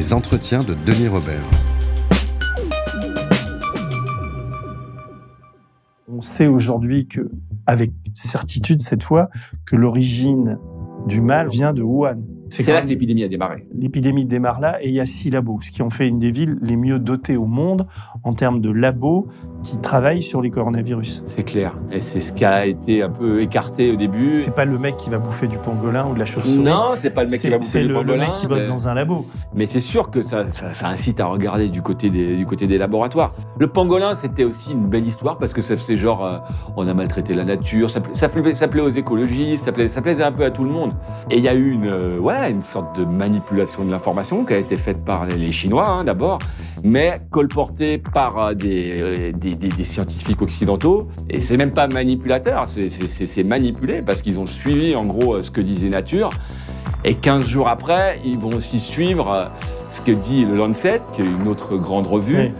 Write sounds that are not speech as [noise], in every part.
Les entretiens de Denis Robert. On sait aujourd'hui que, avec certitude cette fois, que l'origine du mal vient de Wuhan. C'est là que l'épidémie a démarré. L'épidémie démarre là et il y a six labos, ce qui ont fait une des villes les mieux dotées au monde en termes de labos qui travaillent sur les coronavirus. C'est clair. Et c'est ce qui a été un peu écarté au début. C'est pas le mec qui va bouffer du pangolin ou de la chauve-souris. Non, c'est pas le mec qui va bouffer du pangolin. C'est le mec qui bosse mais... dans un labo. Mais c'est sûr que ça, ça, ça, incite à regarder du côté des, du côté des laboratoires. Le pangolin, c'était aussi une belle histoire parce que faisait genre, euh, on a maltraité la nature, ça, ça, plaisait, ça plaisait aux écologistes, ça plaisait, ça plaisait un peu à tout le monde. Et il y a eu une, euh, ouais, une sorte de manipulation de l'information qui a été faite par les Chinois hein, d'abord, mais colportée par euh, des, des, scientifiques occidentaux. Et c'est même pas manipulateur, c'est manipulé parce qu'ils ont suivi en gros ce que disait Nature. Et 15 jours après, ils vont aussi suivre ce que dit le Lancet, qui est une autre grande revue.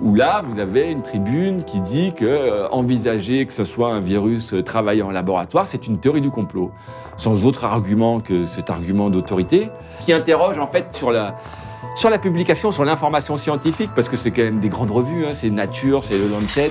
Où là, vous avez une tribune qui dit que euh, envisager que ce soit un virus euh, travaillant en laboratoire, c'est une théorie du complot, sans autre argument que cet argument d'autorité, qui interroge en fait sur la, sur la publication, sur l'information scientifique, parce que c'est quand même des grandes revues, hein, c'est Nature, c'est le Lancet.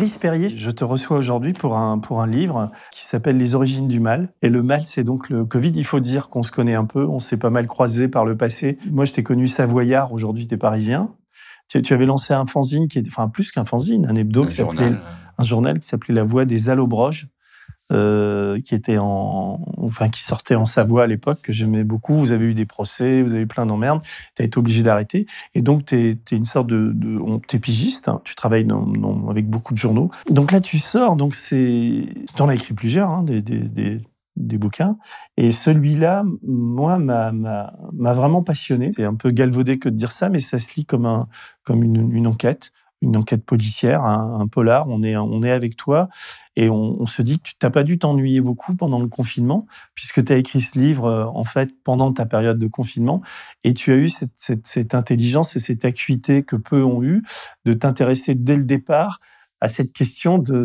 Brice Perrier, je te reçois aujourd'hui pour un, pour un livre qui s'appelle Les origines du mal. Et le mal, c'est donc le Covid. Il faut dire qu'on se connaît un peu, on s'est pas mal croisé par le passé. Moi, je t'ai connu savoyard, aujourd'hui tu es parisien. Tu, tu, avais lancé un fanzine qui était, enfin plus qu'un fanzine, un hebdo, un qui journal. un journal qui s'appelait La Voix des Allobroges. Euh, qui sortait en Savoie à l'époque que j'aimais beaucoup. Vous avez eu des procès, vous avez eu plein d'emmerdes. Tu as été obligé d'arrêter. Et donc tu es, une sorte de, de t'es pigiste. Hein, tu travailles avec beaucoup de journaux. Donc là tu sors. Donc c'est, t'en as écrit plusieurs, hein, des, bouquins. Et celui-là, moi, m'a vraiment passionné. C'est un peu galvaudé que de dire ça, mais ça se lit comme un, comme une, une enquête une enquête policière, un, un, polar. On est, on est avec toi et on, on se dit que tu n'as pas dû t'ennuyer beaucoup pendant le confinement, puisque tu as écrit ce livre euh, en fait pendant ta période de confinement et tu as eu cette, cette, cette intelligence et cette acuité que peu ont eu de t'intéresser dès le départ à cette question de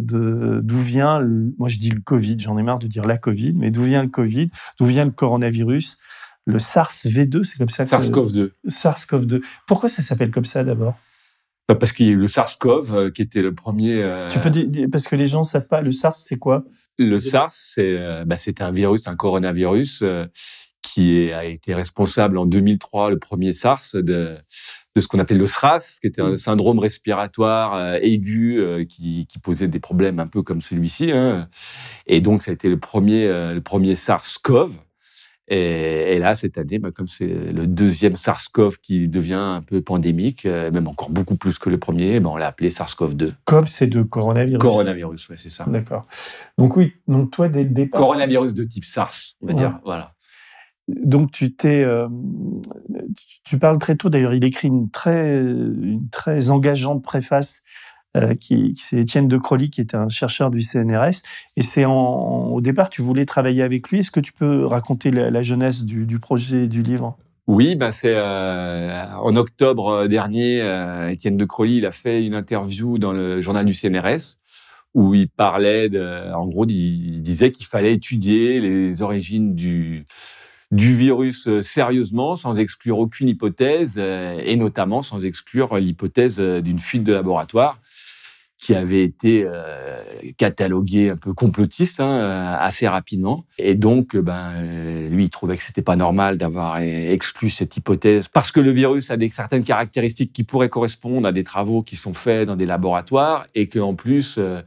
d'où vient, le, moi je dis le Covid, j'en ai marre de dire la Covid, mais d'où vient le Covid, d'où vient le coronavirus, le SARS-V2, c'est comme ça. SARS-CoV-2. SARS-CoV-2. Pourquoi ça s'appelle comme ça d'abord? Parce qu'il y a eu le SARS-CoV euh, qui était le premier. Euh... Tu peux dire, parce que les gens savent pas, le SARS, c'est quoi? Le SARS, c'est euh, bah, un virus, un coronavirus euh, qui est, a été responsable en 2003, le premier SARS, de, de ce qu'on appelle le SRAS, qui était un syndrome respiratoire aigu qui, qui, posait des problèmes un peu comme celui-ci. Hein. Et donc, ça a été le premier, le premier SARS-CoV. Et, et, là, cette année, bah, comme c'est le deuxième SARS-CoV qui devient un peu pandémique, euh, même encore beaucoup plus que le premier, bah, on l'a appelé SARS-CoV-2. CoV, c'est de coronavirus. Coronavirus, oui, c'est ça. D'accord. Donc oui, donc toi, dès le départ... Coronavirus de type SARS, on va ouais. dire, voilà. Donc tu t'es, euh, tu parles très tôt. D'ailleurs, il écrit une très, une très engageante préface qui, qui c'est Étienne de Crolly, qui était un chercheur du CNRS. Et c'est au départ, tu voulais travailler avec lui. Est-ce que tu peux raconter la, jeunesse du, projet du livre? Oui, ben c'est euh, en octobre dernier, euh, Étienne de Crolly, il a fait une interview dans le journal du CNRS où il parlait, de, en gros, il disait qu'il fallait étudier les origines du du virus sérieusement, sans exclure aucune hypothèse, et notamment sans exclure l'hypothèse d'une fuite de laboratoire qui avait été euh, catalogué un peu complotiste hein, assez rapidement. Et donc, ben, lui, il trouvait que c'était pas normal d'avoir exclu cette hypothèse parce que le virus a des certaines caractéristiques qui pourraient correspondre à des travaux qui sont faits dans des laboratoires et que en plus, euh,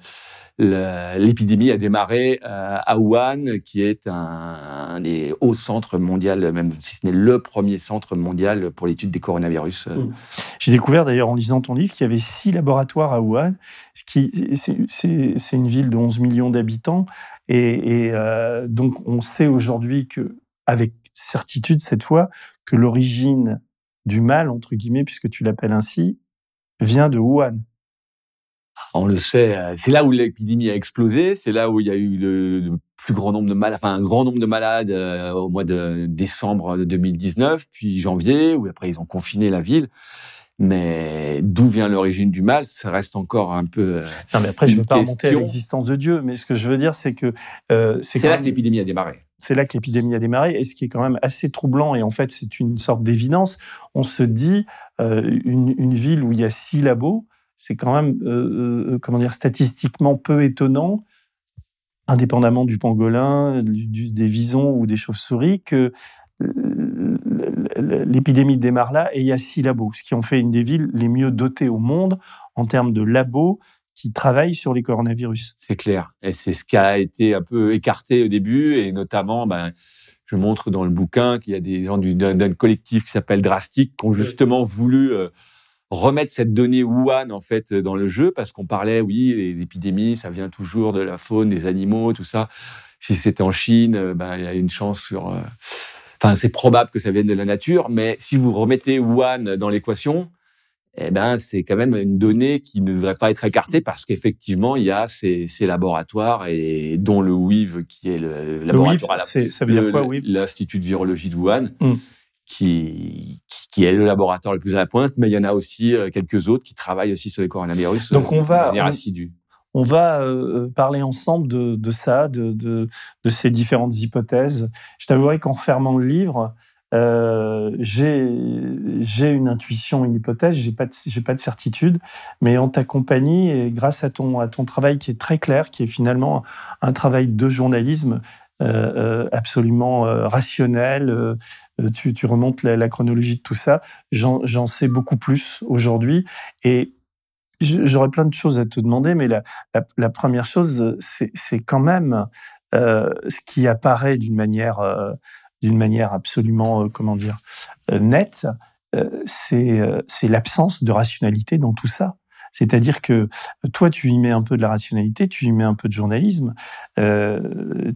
l'épidémie a démarré euh, à Wuhan, qui est un, des hauts centres mondiaux, même si ce n'est le premier centre mondial pour l'étude des coronavirus. Mmh. J'ai découvert d'ailleurs en lisant ton livre qu'il y avait six laboratoires à Wuhan. C'est une ville de 11 millions d'habitants. Et, euh, donc, on sait aujourd'hui avec certitude cette fois, que l'origine du mal, entre guillemets, puisque tu l'appelles ainsi, vient de Wuhan. On le sait, euh, c'est là où l'épidémie a explosé, c'est là où il y a eu le, plus grand nombre de malades, enfin un grand nombre de malades euh, au mois de décembre 2019, puis janvier, où après ils ont confiné la ville. Mais d'où vient l'origine du mal, ça reste encore un peu. Euh, non, mais après, je ne veux pas remonter à l'existence de Dieu, mais ce que je veux dire, c'est que. c'est là que l'épidémie a démarré. C'est là que l'épidémie a démarré, et ce qui est quand même assez troublant, et en fait, c'est une sorte d'évidence. On se dit, une, une, ville où il y a six labos, c'est quand même, euh, euh, comment dire, statistiquement peu étonnant, indépendamment du pangolin, des visons ou des chauves-souris, que euh, l'épidémie démarre là et il y a six labos, ce qui en fait une des villes les mieux dotées au monde en termes de labos qui travaillent sur les coronavirus. C'est clair. Et c'est ce qui a été un peu écarté au début, et notamment, ben, je montre dans le bouquin qu'il y a des gens d'un collectif qui s'appelle Drastic qui ont justement voulu remettre cette donnée Wuhan en fait dans le jeu parce qu'on parlait oui les épidémies ça vient toujours de la faune des animaux tout ça. Si c'était en Chine euh, ben il y a une chance sur euh, enfin c'est probable que ça vienne de la nature mais si vous remettez Wuhan dans l'équation eh ben c'est quand même une donnée qui ne devrait pas être écartée parce qu'effectivement il y a ces, ces, laboratoires et dont le WIV qui est le, laboratoire WIV, ça veut dire quoi l'Institut de virologie de Wuhan. Mmh. Qui, qui est le laboratoire le plus à la pointe, mais il y en a aussi euh, quelques autres qui travaillent aussi sur les coronavirus Donc on va, de manière assidue. On va euh, parler ensemble de, de ça, de, de, de, ces différentes hypothèses. Je t'avouerai qu'en fermant le livre, euh, j'ai une intuition, une hypothèse, j'ai pas pas de certitude, mais en ta compagnie et grâce à ton à ton travail qui est très clair, qui est finalement un travail de journalisme euh, absolument rationnel, euh, tu, remontes la, chronologie de tout ça. J'en sais beaucoup plus aujourd'hui. Et j'aurais plein de choses à te demander, mais la, première chose, c'est quand même euh, ce qui apparaît d'une manière, euh, manière absolument, comment dire, nette, c'est l'absence de rationalité dans tout ça. C'est-à-dire que toi, tu y mets un peu de la rationalité, tu y mets un peu de journalisme, euh,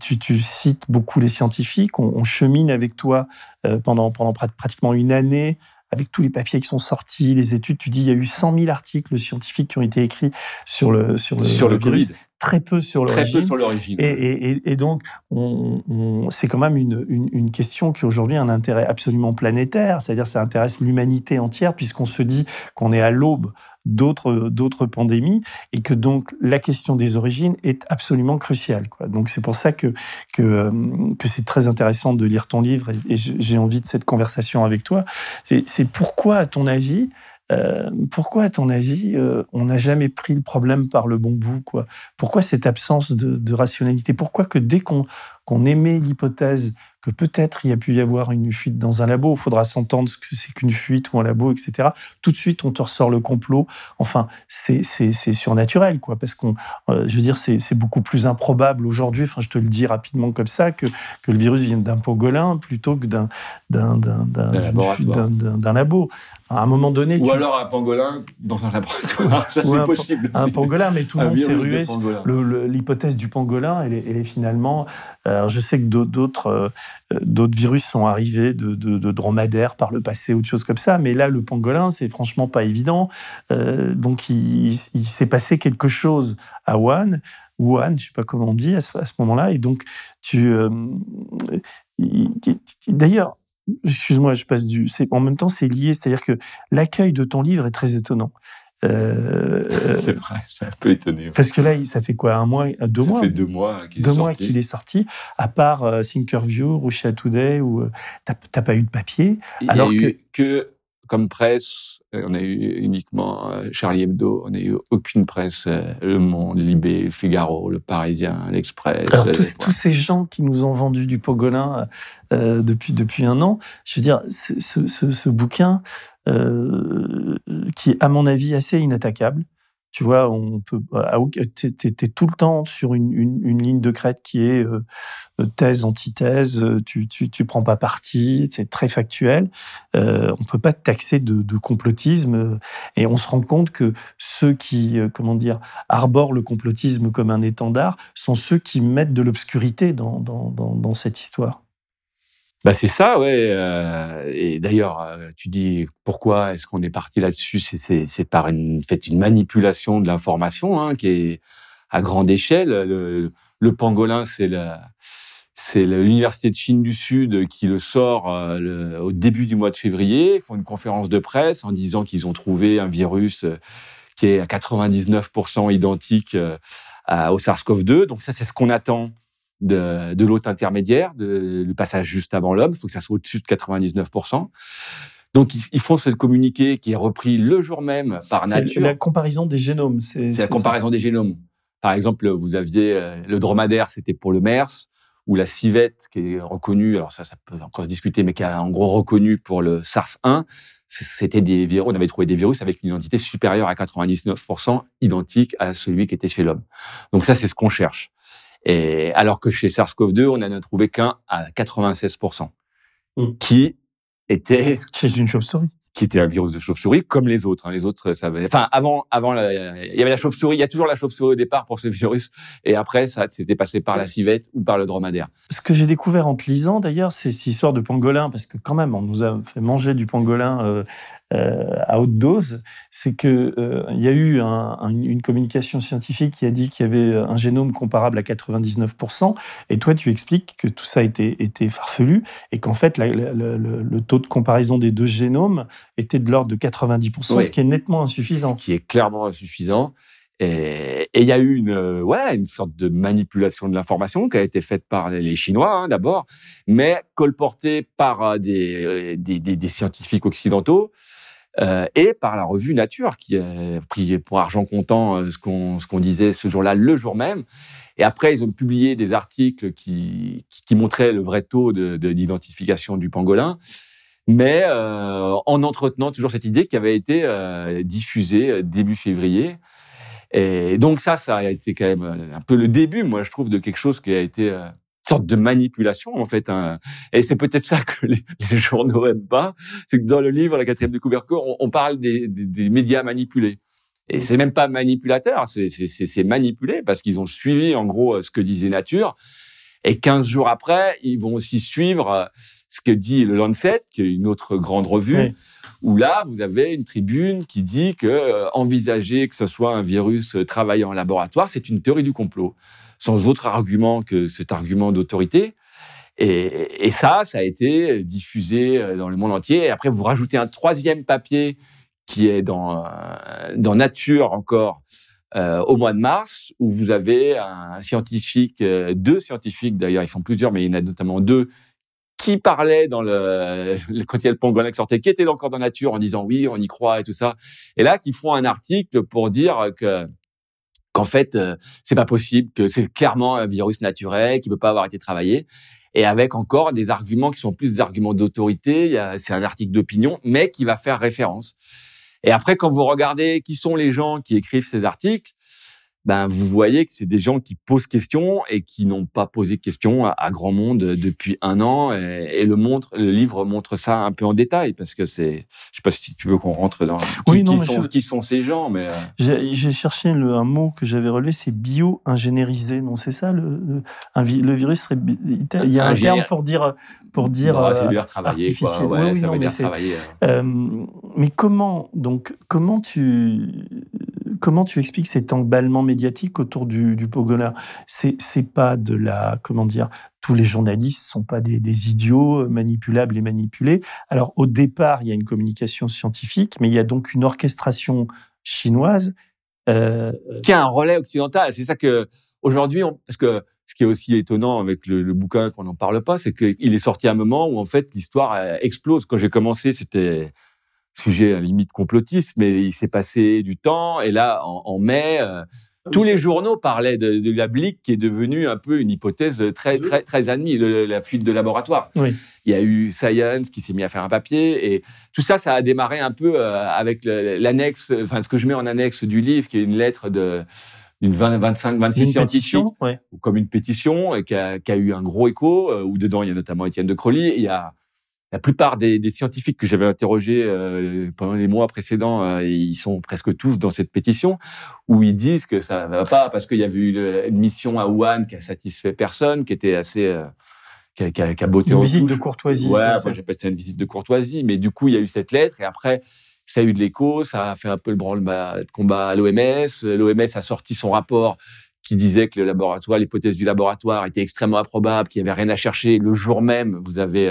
tu, cites beaucoup les scientifiques, on, chemine avec toi euh, pendant, pendant pratiquement une année avec tous les papiers qui sont sortis, les études, tu dis il y a eu 100 000 articles scientifiques qui ont été écrits sur le sur le, sur le, Covid. Très peu sur l'origine. Très peu sur l'origine. Et, et, et, donc, on, c'est quand même une, une, une question qui aujourd'hui a un intérêt absolument planétaire, c'est-à-dire ça intéresse l'humanité entière, puisqu'on se dit qu'on est à l'aube d'autres d'autres pandémies et que donc la question des origines est absolument cruciale quoi. Donc c'est pour ça que que, euh, que c'est très intéressant de lire ton livre et, j'ai envie de cette conversation avec toi. C'est pourquoi à ton avis euh, pourquoi, à ton avis, euh, on n'a jamais pris le problème par le bon bout quoi? Pourquoi cette absence de, de rationalité? Pourquoi que dès qu'on qu'on émet l'hypothèse que peut-être il y a pu y avoir une fuite dans un labo, il faudra s'entendre ce que c'est qu'une fuite ou un labo, etc. Tout de suite, on te ressort le complot. Enfin, c'est surnaturel, quoi, parce qu'on, euh, je veux dire, c'est beaucoup plus improbable aujourd'hui, enfin, je te le dis rapidement comme ça, que, que le virus vienne d'un pangolin plutôt que d'un d'un labo. À un moment donné. Ou alors un pangolin dans un laboratoire, [laughs] ça c'est possible. Un pangolin, mais tout le monde s'est rué. L'hypothèse du pangolin, elle est, elle est finalement alors, je sais que d'autres euh, d'autres virus sont arrivés de, dromadaires par le passé ou de choses comme ça, mais là, le pangolin, c'est franchement pas évident. Euh, donc, il, s'est passé quelque chose à Wuhan, Wuhan, je sais pas comment on dit à ce, moment-là, et donc tu. Euh, d'ailleurs, excuse-moi, je passe du. En même temps, c'est lié, c'est-à-dire que l'accueil de ton livre est très étonnant. Euh, c'est vrai, c'est un peu étonné. Parce que là, ça fait quoi Un mois Deux mois Ça fait deux mois qu'il est, deux mois qu'il est sorti. À part euh, Thinkerview, Russia Today, où euh, t'as pas eu de papier. Il alors que... Eu que comme presse, euh, on a eu uniquement euh, Charlie Hebdo, on n'a eu aucune presse, euh, Le Monde, Libé, Figaro, Le Parisien, l'Express. Alors tous, tous, ces gens qui nous ont vendu du pogolin euh, depuis, depuis un an, je veux dire, ce, ce, ce bouquin, euh, qui est à mon avis assez inattaquable, Tu vois, on peut, tu es, tout le temps sur une, une, ligne de crête qui est euh, thèse, antithèse, tu, tu, tu, prends pas parti, c'est très factuel. Euh, on peut pas te taxer de, complotisme. Et on se rend compte que ceux qui, euh, comment dire, arborent le complotisme comme un étendard sont ceux qui mettent de l'obscurité dans, dans, dans cette histoire. Bah c'est ça, ouais. Euh, et d'ailleurs, euh, tu dis pourquoi est-ce qu'on est parti là-dessus? C'est par une fait une manipulation de l'information hein, qui est à grande échelle. Le, pangolin, c'est c'est l'université de Chine du Sud qui le sort euh, au début du mois de février. Ils font une conférence de presse en disant qu'ils ont trouvé un virus qui est à 99% identique au SARS-CoV-2. Donc ça, c'est ce qu'on attend de, de l'hôte intermédiaire, de, le passage juste avant l'homme. Il faut que ça soit au-dessus de 99%. Donc, ils font ce communiqué qui est repris le jour même par nature. La comparaison des génomes. C'est la comparaison des génomes. Par exemple, vous aviez euh, le dromadaire, c'était pour le MERS, ou la civette, qui est reconnue, alors ça, ça peut encore se discuter, mais qui est en gros reconnue pour le SARS-1. C'était des virus, on avait trouvé des virus avec une identité supérieure à 99%, identique à celui qui était chez l'homme. Donc ça, c'est ce qu'on cherche. Et alors que chez SARS-CoV-2, on n'en a trouvé qu'un à 96%, mmh. qui était [laughs] chez une chauve-souris qui était un virus de chauve-souris comme les autres. Hein. Les autres, ça enfin avant, avant, il y avait la chauve-souris. Il y a toujours la chauve-souris au départ pour ce virus, et après, ça s'était passé par la civette ou par le dromadaire. Ce que j'ai découvert en te lisant, d'ailleurs, c'est cette histoire de pangolin, parce que quand même, on nous a fait manger du pangolin euh, à haute dose, c'est que euh, il y a eu une communication scientifique qui a dit qu'il y avait un génome comparable à 99%, et toi tu expliques que tout ça était, était farfelu et qu'en fait le, taux de comparaison des deux génomes était de l'ordre de 90%, ce qui est nettement insuffisant. Ce qui est clairement insuffisant. Et il y a eu une, ouais, une sorte de manipulation de l'information qui a été faite par les Chinois hein, d'abord, mais colportée par euh, des, des, des scientifiques occidentaux euh, et par la revue Nature, qui a pris pour argent comptant euh, ce qu'on qu'on disait ce jour-là, le jour même. Et après, ils ont publié des articles qui, qui, montraient le vrai taux d'identification de, du pangolin, mais euh, en entretenant toujours cette idée qui avait été euh, diffusée début février. Et donc ça, ça a été quand même un peu le début, moi je trouve, de quelque chose qui a été sorte de manipulation en fait. Hein. Et c'est peut-être ça que les, journaux aiment pas, c'est que dans le livre La quatrième de on, on parle des, des, médias manipulés. Et c'est même pas manipulateur, c'est manipulé parce qu'ils ont suivi en gros ce que disait Nature. Et 15 jours après, ils vont aussi suivre euh, ce que dit le Lancet, qui est une autre grande revue, où là, vous avez une tribune qui dit que euh, envisager que ce soit un virus euh, travaillant en laboratoire, c'est une théorie du complot sans autre argument que cet argument d'autorité. Et, ça, ça a été diffusé euh, dans le monde entier. Et après, vous rajoutez un troisième papier qui est dans, euh, Nature encore euh, au mois de mars, où vous avez un scientifique, deux scientifiques d'ailleurs, ils sont plusieurs, mais il y en a notamment deux, qui parlaient dans le, quand il y a le pangolin qui sortait, qui étaient encore dans Nature en disant oui, on y croit et tout ça. Et là, qui font un article pour dire que qu'en fait, euh, c'est pas possible, que c'est clairement un virus naturel qui peut pas avoir été travaillé, et avec encore des arguments qui sont plus des arguments d'autorité. C'est un article d'opinion, mais qui va faire référence. Et après, quand vous regardez qui sont les gens qui écrivent ces articles, ben vous voyez que c'est des gens qui posent question et qui n'ont pas posé question à, grand monde depuis un an. Et, le montre, le livre montre ça un peu en détail parce que c'est, je sais pas si tu veux qu'on rentre dans oui, qui, non, sont, qui sont ces gens, mais euh. j'ai cherché le, un mot que j'avais relevé, c'est bio-ingénierisé. Non, c'est ça le, le, virus serait, il y a un terme pour dire pour dire bah, euh, travailler quoi. Ouais, ça veut dire travailler. Euh, mais comment donc comment tu comment tu expliques cet emballement médiatique autour du, du C'est pas de la comment dire tous les journalistes sont pas des, idiots manipulables et manipulés. Alors au départ, il y a une communication scientifique, mais il y a donc une orchestration chinoise euh, qui a un relais occidental. C'est ça que aujourd'hui, parce que ce qui est aussi étonnant avec le, le bouquin qu'on n'en parle pas, c'est qu'il est sorti à un moment où en fait l'histoire euh, explose. Quand j'ai commencé, c'était sujet à limite complotiste, mais il s'est passé du temps. Et là, en, mai, euh, Tous les journaux parlaient de, de la blique qui est devenue un peu une hypothèse très, très, très admise, le- la fuite de laboratoire. Oui. Il y a eu Science qui s'est mis à faire un papier et tout ça, ça a démarré un peu euh, avec l'annexe, enfin ce que je mets en annexe du livre, qui est une lettre de d'une 20, 25, 26 Une scientifiques pétition, ouais. ou comme une pétition et qui a, qui a eu un gros écho, euh, où dedans il y a notamment Étienne de Crolly. et Il y a la plupart des, des scientifiques que j'avais interrogés euh, pendant les mois précédents, euh, ils sont presque tous dans cette pétition, où ils disent que ça va pas parce qu'il y avait eu le- une mission à Wuhan qui a satisfait personne, qui était assez... euh, qui, a, qui a- qui a Une visite touche. de courtoisie. Ouais, moi j'appelle ça une visite de courtoisie, mais du coup il y a eu cette lettre et après ça a eu de l'écho, ça a fait un peu le branle-bas de combat à l'OMS. L'OMS a sorti son rapport qui disait que le laboratoire, l'hypothèse du laboratoire était extrêmement improbable, qu'il n'y avait rien à chercher. Le jour même, vous avez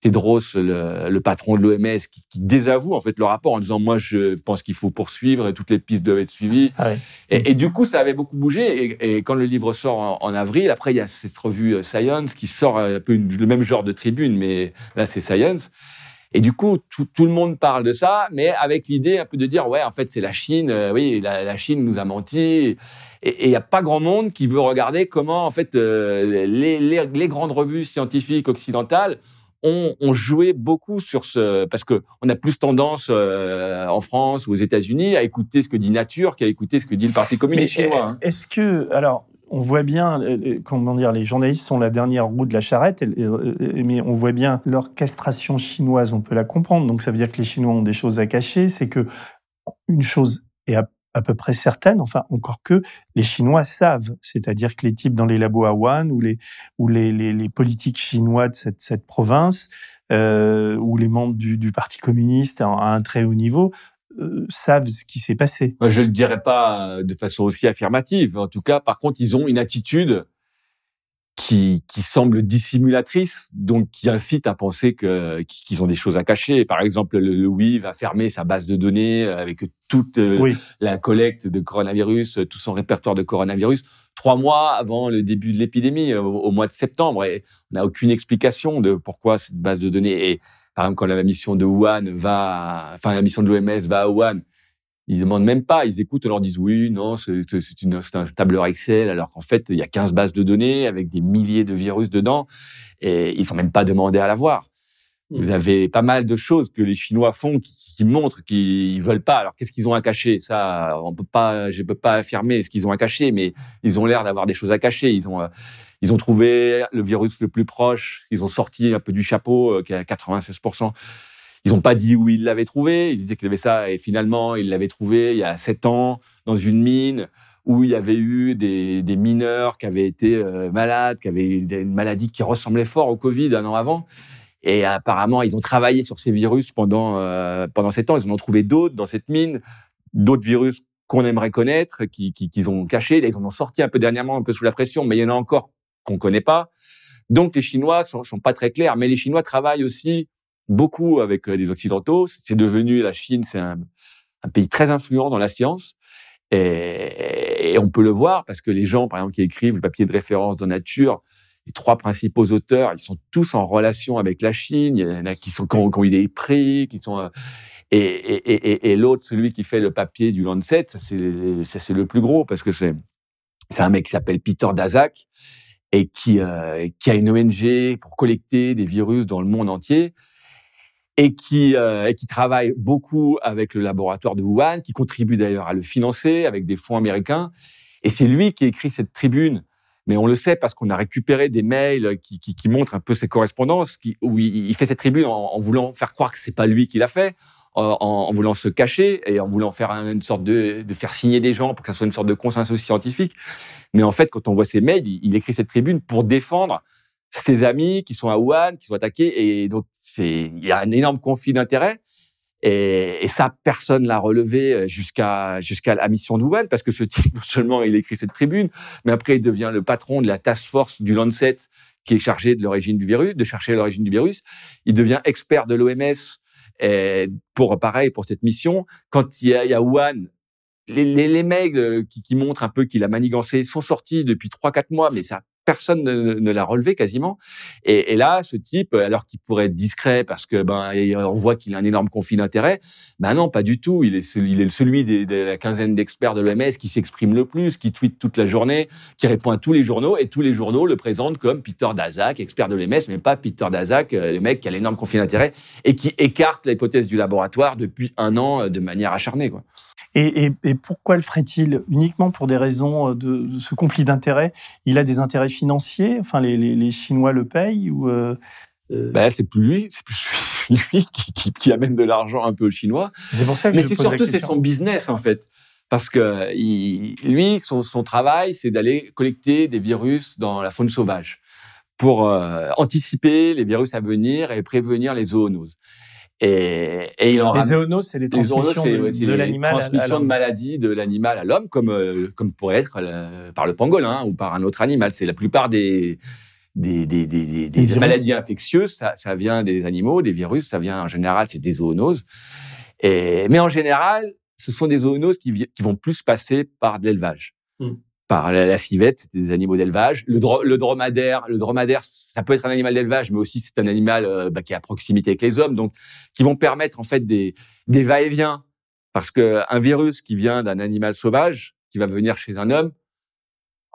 Tedros, le, le patron de l'OMS, qui, qui désavoue en fait le rapport en disant moi je pense qu'il faut poursuivre et toutes les pistes doivent être suivies. Ah. Et, et du coup, ça avait beaucoup bougé. Et, et quand le livre sort en, en avril, après, il y a cette revue euh, Science qui sort un peu une- le même genre de tribune, mais là, c'est Science. Et du coup, tout, tout le monde parle de ça, mais avec l'idée un peu de dire, ouais, en fait, c'est la Chine. euh, oui, la, la Chine nous a menti. Et et il n'y a pas grand monde qui veut regarder comment, en fait, euh, les, les, les grandes revues scientifiques occidentales ont, ont joué beaucoup sur ce, parce que on a plus tendance euh, en France ou aux États-Unis à écouter ce que dit Nature qu'à écouter ce que dit le Parti communiste Mais, chinois. hein. Est-ce que, alors, on voit bien, euh, euh, comment dire, les journalistes sont la dernière roue de la charrette, et- mais on voit bien l'orchestration chinoise, on peut la comprendre. Donc ça veut dire que les Chinois ont des choses à cacher. C'est que une chose est à, à peu près certaine, enfin encore que les Chinois savent, c'est-à-dire que les types dans les labos à Wuhan ou les ou les, politiques chinois de cette, cette province euh, ou les membres du, du Parti communiste à, un très haut niveau euh, savent ce qui s'est passé. Je ne le dirais pas euh, de façon aussi affirmative. En tout cas, par contre, ils ont une attitude qui, qui semble dissimulatrice, donc qui incite à penser que qu'ils ont des choses à cacher. Par exemple, le, le va fermer sa base de données avec toute euh, Oui. la collecte de coronavirus, tout son répertoire de coronavirus, trois mois avant le début de l'épidémie, au, au mois de septembre. Et on n'a aucune explication de pourquoi cette base de données. Et par exemple, quand la mission de Wuhan va, enfin la mission de l'OMS va à Wuhan, ils demandent même pas, ils écoutent, on leur dit oui, non, c'est un tableur Excel, alors qu'en fait, il y a 15 bases de données avec des milliers de virus dedans, et ils sont même pas demandés à la voir. Vous avez pas mal de choses que les Chinois font qui, qui montrent qu'ils veulent pas. Alors qu'est-ce qu'ils ont à cacher? Ça, on peut pas, je peux pas affirmer ce qu'ils ont à cacher, mais ils ont l'air d'avoir des choses à cacher. Ils ont, euh, ils ont trouvé le virus le plus proche. Ils ont sorti un peu du chapeau, euh, qui est à 96%. Ils n'ont pas dit où ils l'avaient trouvé. Ils disaient qu'ils avaient ça et finalement, ils l'avaient trouvé il y a sept ans dans une mine où il y avait eu des, mineurs qui avaient été euh, malades, qui avaient des- une maladie qui ressemblait fort au Covid un an avant. Et apparemment, ils ont travaillé sur ces virus pendant, euh, pendant sept ans. Ils en ont trouvé d'autres dans cette mine, d'autres virus qu'on aimerait connaître, qui- qui- qu'ils ont cachés. Ils en ont sorti un peu dernièrement, un peu sous la pression, mais il y en a encore qu'on ne connaît pas. Donc, les Chinois sont, sont pas très clairs. Mais les Chinois travaillent aussi beaucoup avec euh, les Occidentaux. C'est devenu, la Chine, c'est un, un pays très influent dans la science. Et, et on peut le voir parce que les gens, par exemple, qui écrivent le papier de référence dans Nature, les trois principaux auteurs, ils sont tous en relation avec la Chine. Il y en a qui sont qui ont, qui ont eu des prix, qui sont euh, et, et, et, l'autre, celui qui fait le papier du Lancet, c'est le plus gros parce que c'est c'est un mec qui s'appelle Peter Daszak et qui euh, qui a une ONG pour collecter des virus dans le monde entier et qui, euh, et qui travaille beaucoup avec le laboratoire de Wuhan, qui contribue d'ailleurs à le financer avec des fonds américains. Et c'est lui qui écrit cette tribune. Mais on le sait parce qu'on a récupéré des mails qui, qui, qui montrent un peu ses correspondances, qui, où il, fait cette tribune en, en voulant faire croire que c'est pas lui qui l'a fait, en, en voulant se cacher et en voulant faire une sorte de, de faire signer des gens pour que ça soit une sorte de consensus scientifique. Mais en fait, quand on voit ces mails, il, il écrit cette tribune pour défendre ses amis qui sont à Wuhan, qui sont attaqués, et donc il y a un énorme conflit d'intérêts. Et, et ça, personne l'a relevé jusqu'à jusqu'à la mission de Wuhan, parce que ce type, [laughs] non seulement il écrit cette tribune, mais après il devient le patron de la task force du Lancet, qui est chargé de l'origine du virus, de chercher l'origine du virus. Il devient expert de l'OMS pour pareil pour cette mission. Quand il y a, il y a Wuhan, les, les, les mails qui, qui montrent un peu qu'il a manigancé sont sortis depuis 3-4 mois, mais ça personne ne, l'a relevé quasiment. Et, là, ce type, alors qu'il pourrait être discret parce que ben on voit qu'il a un énorme conflit d'intérêt, ben non, pas du tout. Il est celui, il est celui de la quinzaine d'experts de l'OMS qui s'exprime le plus, qui tweet toute la journée, qui répond à tous les journaux et tous les journaux le présentent comme Peter Daszak, expert de l'OMS, mais pas Peter Daszak, euh, le mec qui a l'énorme conflit d'intérêt et qui écarte l'hypothèse du laboratoire depuis un an euh, de manière acharnée, quoi. Et, pourquoi le ferait-il Uniquement pour des raisons de, ce conflit d'intérêts? Il a des intérêts financiers? Enfin, les, Chinois le payent ou euh, euh? Ben, c'est plus lui, c'est plus [laughs] lui qui, amène de l'argent un peu aux Chinois. C'est pour ça que Mais c'est surtout c'est son business en fait, parce que lui, son, travail, c'est d'aller collecter des virus dans la faune sauvage pour euh, anticiper les virus à venir et prévenir les zoonoses. Et, et il en les zoonoses, c'est les transmissions de, de l'animal transmission de maladies de l'animal à l'homme, comme euh, comme pourrait être par le pangolin ou par un autre animal. C'est la plupart des des, des, des, des maladies infectieuses, ça, ça vient des animaux, des virus, ça vient en général, c'est des zoonoses. Et, mais en général, ce sont des zoonoses qui, qui vont plus passer par de l'élevage. Hmm par la, civette, c'était des animaux d'élevage. Le, dromadaire, le dromadaire, ça peut être un animal d'élevage, mais aussi c'est un animal euh, bah, qui est à proximité avec les hommes, donc qui vont permettre en fait des, des va-et-vient. Parce que un virus qui vient d'un animal sauvage, qui va venir chez un homme,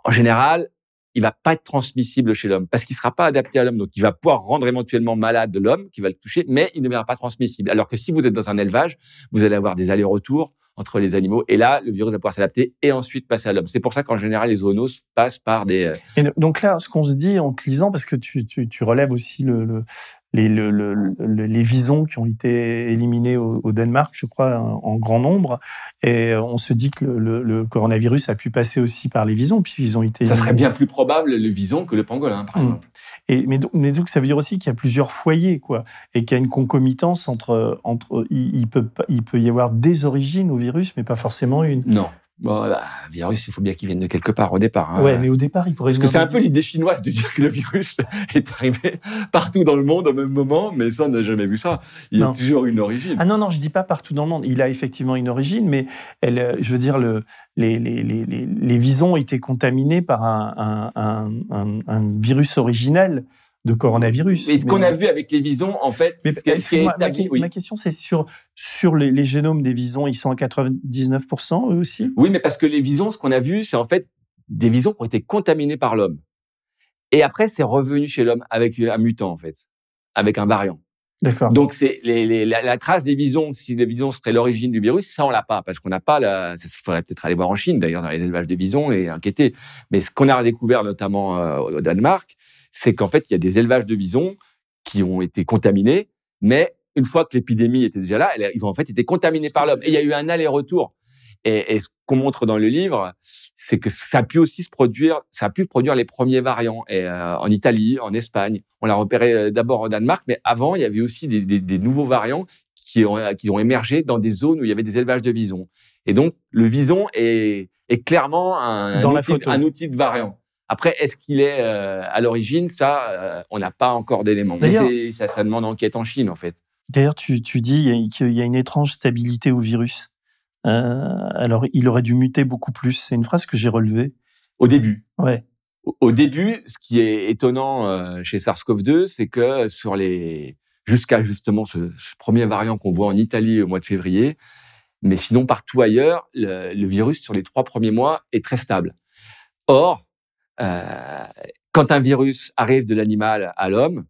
en général, il va pas être transmissible chez l'homme parce qu'il sera pas adapté à l'homme. Donc, il va pouvoir rendre éventuellement malade l'homme qui va le toucher, mais il ne sera pas transmissible. Alors que si vous êtes dans un élevage, vous allez avoir des allers-retours entre les animaux. Et là, le virus va pouvoir s'adapter et ensuite passer à l'homme. C'est pour ça qu'en général, les zoonoses passent par des... Euh, et donc là, ce qu'on se dit en te lisant, parce que tu, tu, tu relèves aussi le, le les, le, le, les visons qui ont été éliminés au, au, Danemark, je crois, en, grand nombre. Et on se dit que le, coronavirus a pu passer aussi par les visons, puisqu'ils ont été... Ça serait bien plus probable le vison que le pangolin, par mmh. exemple. Mais, mais donc, ça veut dire aussi qu'il y a plusieurs foyers, quoi, et qu'il y a une concomitance entre, entre il, peut, il peut y avoir des origines au virus, mais pas forcément une. Non. Bon, bah, virus, il faut bien qu'il vienne de quelque part au départ. Hein. Ouais, mais au départ, il pourrait. Parce que c'est un peu l'idée chinoise de dire que le virus [laughs] est arrivé partout dans le monde au même moment, mais ça, on n'a jamais vu ça. Il y a toujours une origine. Ah non, non, je dis pas partout dans le monde. Il a effectivement une origine, mais elle, euh, je veux dire, le, les, les, les, les visons ont été contaminés par un, un, un, un virus originel de coronavirus. Mais ce qu'on a vu avec les visons, en fait, mais, ma, question, c'est sur, sur les, génomes des visons, ils sont à 99% eux aussi? Oui, mais parce que les visons, ce qu'on a vu, c'est en fait des visons qui ont été contaminés par l'homme. Et après, c'est revenu chez l'homme avec un mutant, en fait, avec un variant. D'accord. Donc, c'est les, la, trace des visons, si les visons seraient l'origine du virus, ça, on l'a pas, parce qu'on n'a pas la, ça faudrait peut-être aller voir en Chine, d'ailleurs, dans les élevages de visons et enquêter. Mais ce qu'on a découvert, notamment euh, au Danemark, c'est qu'en fait, il y a des élevages de visons qui ont été contaminés, mais une fois que l'épidémie était déjà là, ils ont en fait été contaminés par l'homme. Et il y a eu un aller-retour. Et, ce qu'on montre dans le livre, c'est que ça a pu aussi se produire, ça a pu produire les premiers variants et, euh, en Italie, en Espagne. On l'a repéré euh, d'abord au Danemark, mais avant, il y avait aussi des, nouveaux variants qui ont, qui ont émergé dans des zones où il y avait des élevages de visons. Et donc, le vison est, est clairement un, dans un outil de variant. Après, est-ce qu'il est, euh, à l'origine? Ça, euh, on n'a pas encore d'éléments. Ça, ça demande enquête en Chine, en fait. D'ailleurs, tu, tu dis qu'il y a une étrange stabilité au virus. Euh, alors, il aurait dû muter beaucoup plus. C'est une phrase que j'ai relevée. Au début. Ouais. Au, début, ce qui est étonnant chez SARS-CoV-2, c'est que sur les jusqu'à justement ce, premier variant qu'on voit en Italie au mois de février, mais sinon partout ailleurs, le, le virus sur les trois premiers mois est très stable. Or, euh, quand un virus arrive de l'animal à l'homme,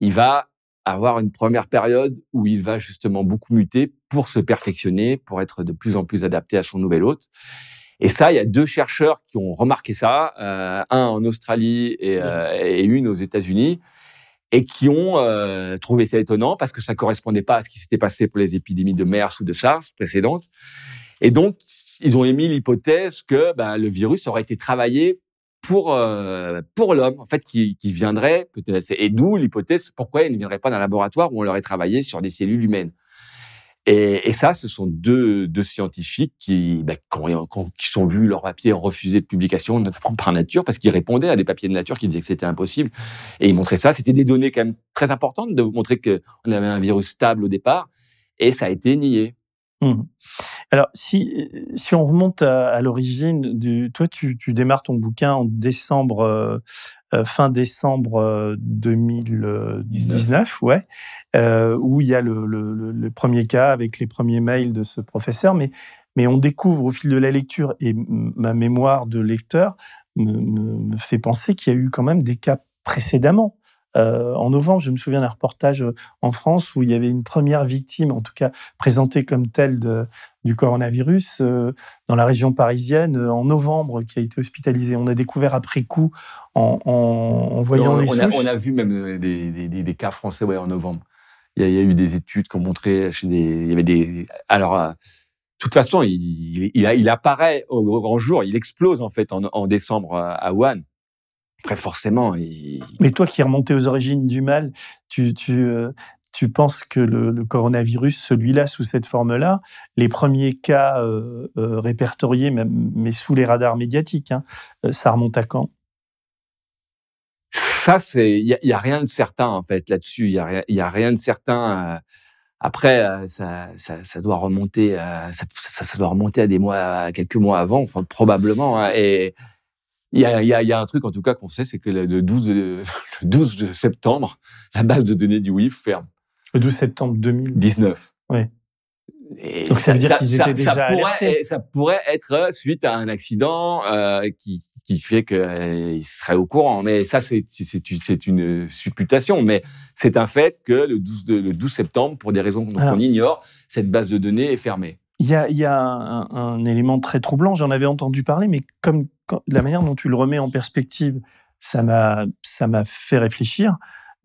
il va avoir une première période où il va justement beaucoup muter pour se perfectionner, pour être de plus en plus adapté à son nouvel hôte. Et ça, il y a deux chercheurs qui ont remarqué ça, euh, un en Australie et, euh, et une aux États-Unis, et qui ont euh, trouvé ça étonnant parce que ça correspondait pas à ce qui s'était passé pour les épidémies de MERS ou de SARS précédentes. Et donc, ils ont émis l'hypothèse que ben, le virus aurait été travaillé pour euh, pour l'homme en fait qui, qui viendrait et d'où l'hypothèse pourquoi il ne viendrait pas d'un laboratoire où on aurait travaillé sur des cellules humaines. Et, ça ce sont deux, scientifiques qui, bah, qui, sont vus leur papier refusé de publication notamment par Nature parce qu'ils répondaient à des papiers de Nature qui disaient que c'était impossible. Et ils montraient ça. C'était des données quand même très importantes de montrer qu'on avait un virus stable au départ et ça a été nié Mmh. Alors, si, si on remonte à, l'origine du, toi, tu, tu, démarres ton bouquin en décembre, euh, euh, fin décembre 2019, ouais, euh, où il y a le, le, le, premier cas avec les premiers mails de ce professeur, mais mais on découvre au fil de la lecture et ma mémoire de lecteur me, me, me fait penser qu'il y a eu quand même des cas précédemment. Euh, en novembre, je me souviens d'un reportage euh, en France où il y avait une première victime, en tout cas présentée comme telle de, du coronavirus, euh, dans la région parisienne, en novembre, qui a été hospitalisée. On a découvert après coup, en, en, voyant on, les on a, on a, vu même des, des, des, cas français ouais, en novembre. Il y, a, il y, a, eu des études qui ont montré chez des... Il y avait des... Alors, de toute façon, il, il, il apparaît au grand jour, il explose en fait en, en décembre à Wuhan. Très forcément. Mais toi qui es remonté aux origines du mal, tu, tu, euh, tu penses que le, coronavirus, celui-là, sous cette forme-là, les premiers cas euh, euh, répertoriés, même, mais sous les radars médiatiques, hein, ça remonte à quand? Ça, c'est il y, a rien de certain en fait là-dessus. Il y a, y a rien de certain. Après, ça, ça, ça, doit remonter, ça, ça, doit remonter à des mois, à quelques mois avant, enfin, probablement. Hein, et il y a, y, a, y a, un truc, en tout cas, qu'on sait, c'est que le 12, le 12 [laughs] septembre, la base de données du WIF ferme. Le 12 septembre 2019. Oui. Et Donc ça, veut dire qu'ils étaient déjà ça pourrait, alertés. ça pourrait être suite à un accident euh, qui, qui fait qu'ils euh, seraient au courant. Mais ça, c'est c'est une supputation. Mais c'est un fait que le 12, le 12 septembre, pour des raisons qu'on ignore, cette base de données est fermée. Il y a, y a un, un, élément très troublant, j'en avais entendu parler, mais comme la manière dont tu le remets en perspective, ça m'a ça m'a fait réfléchir.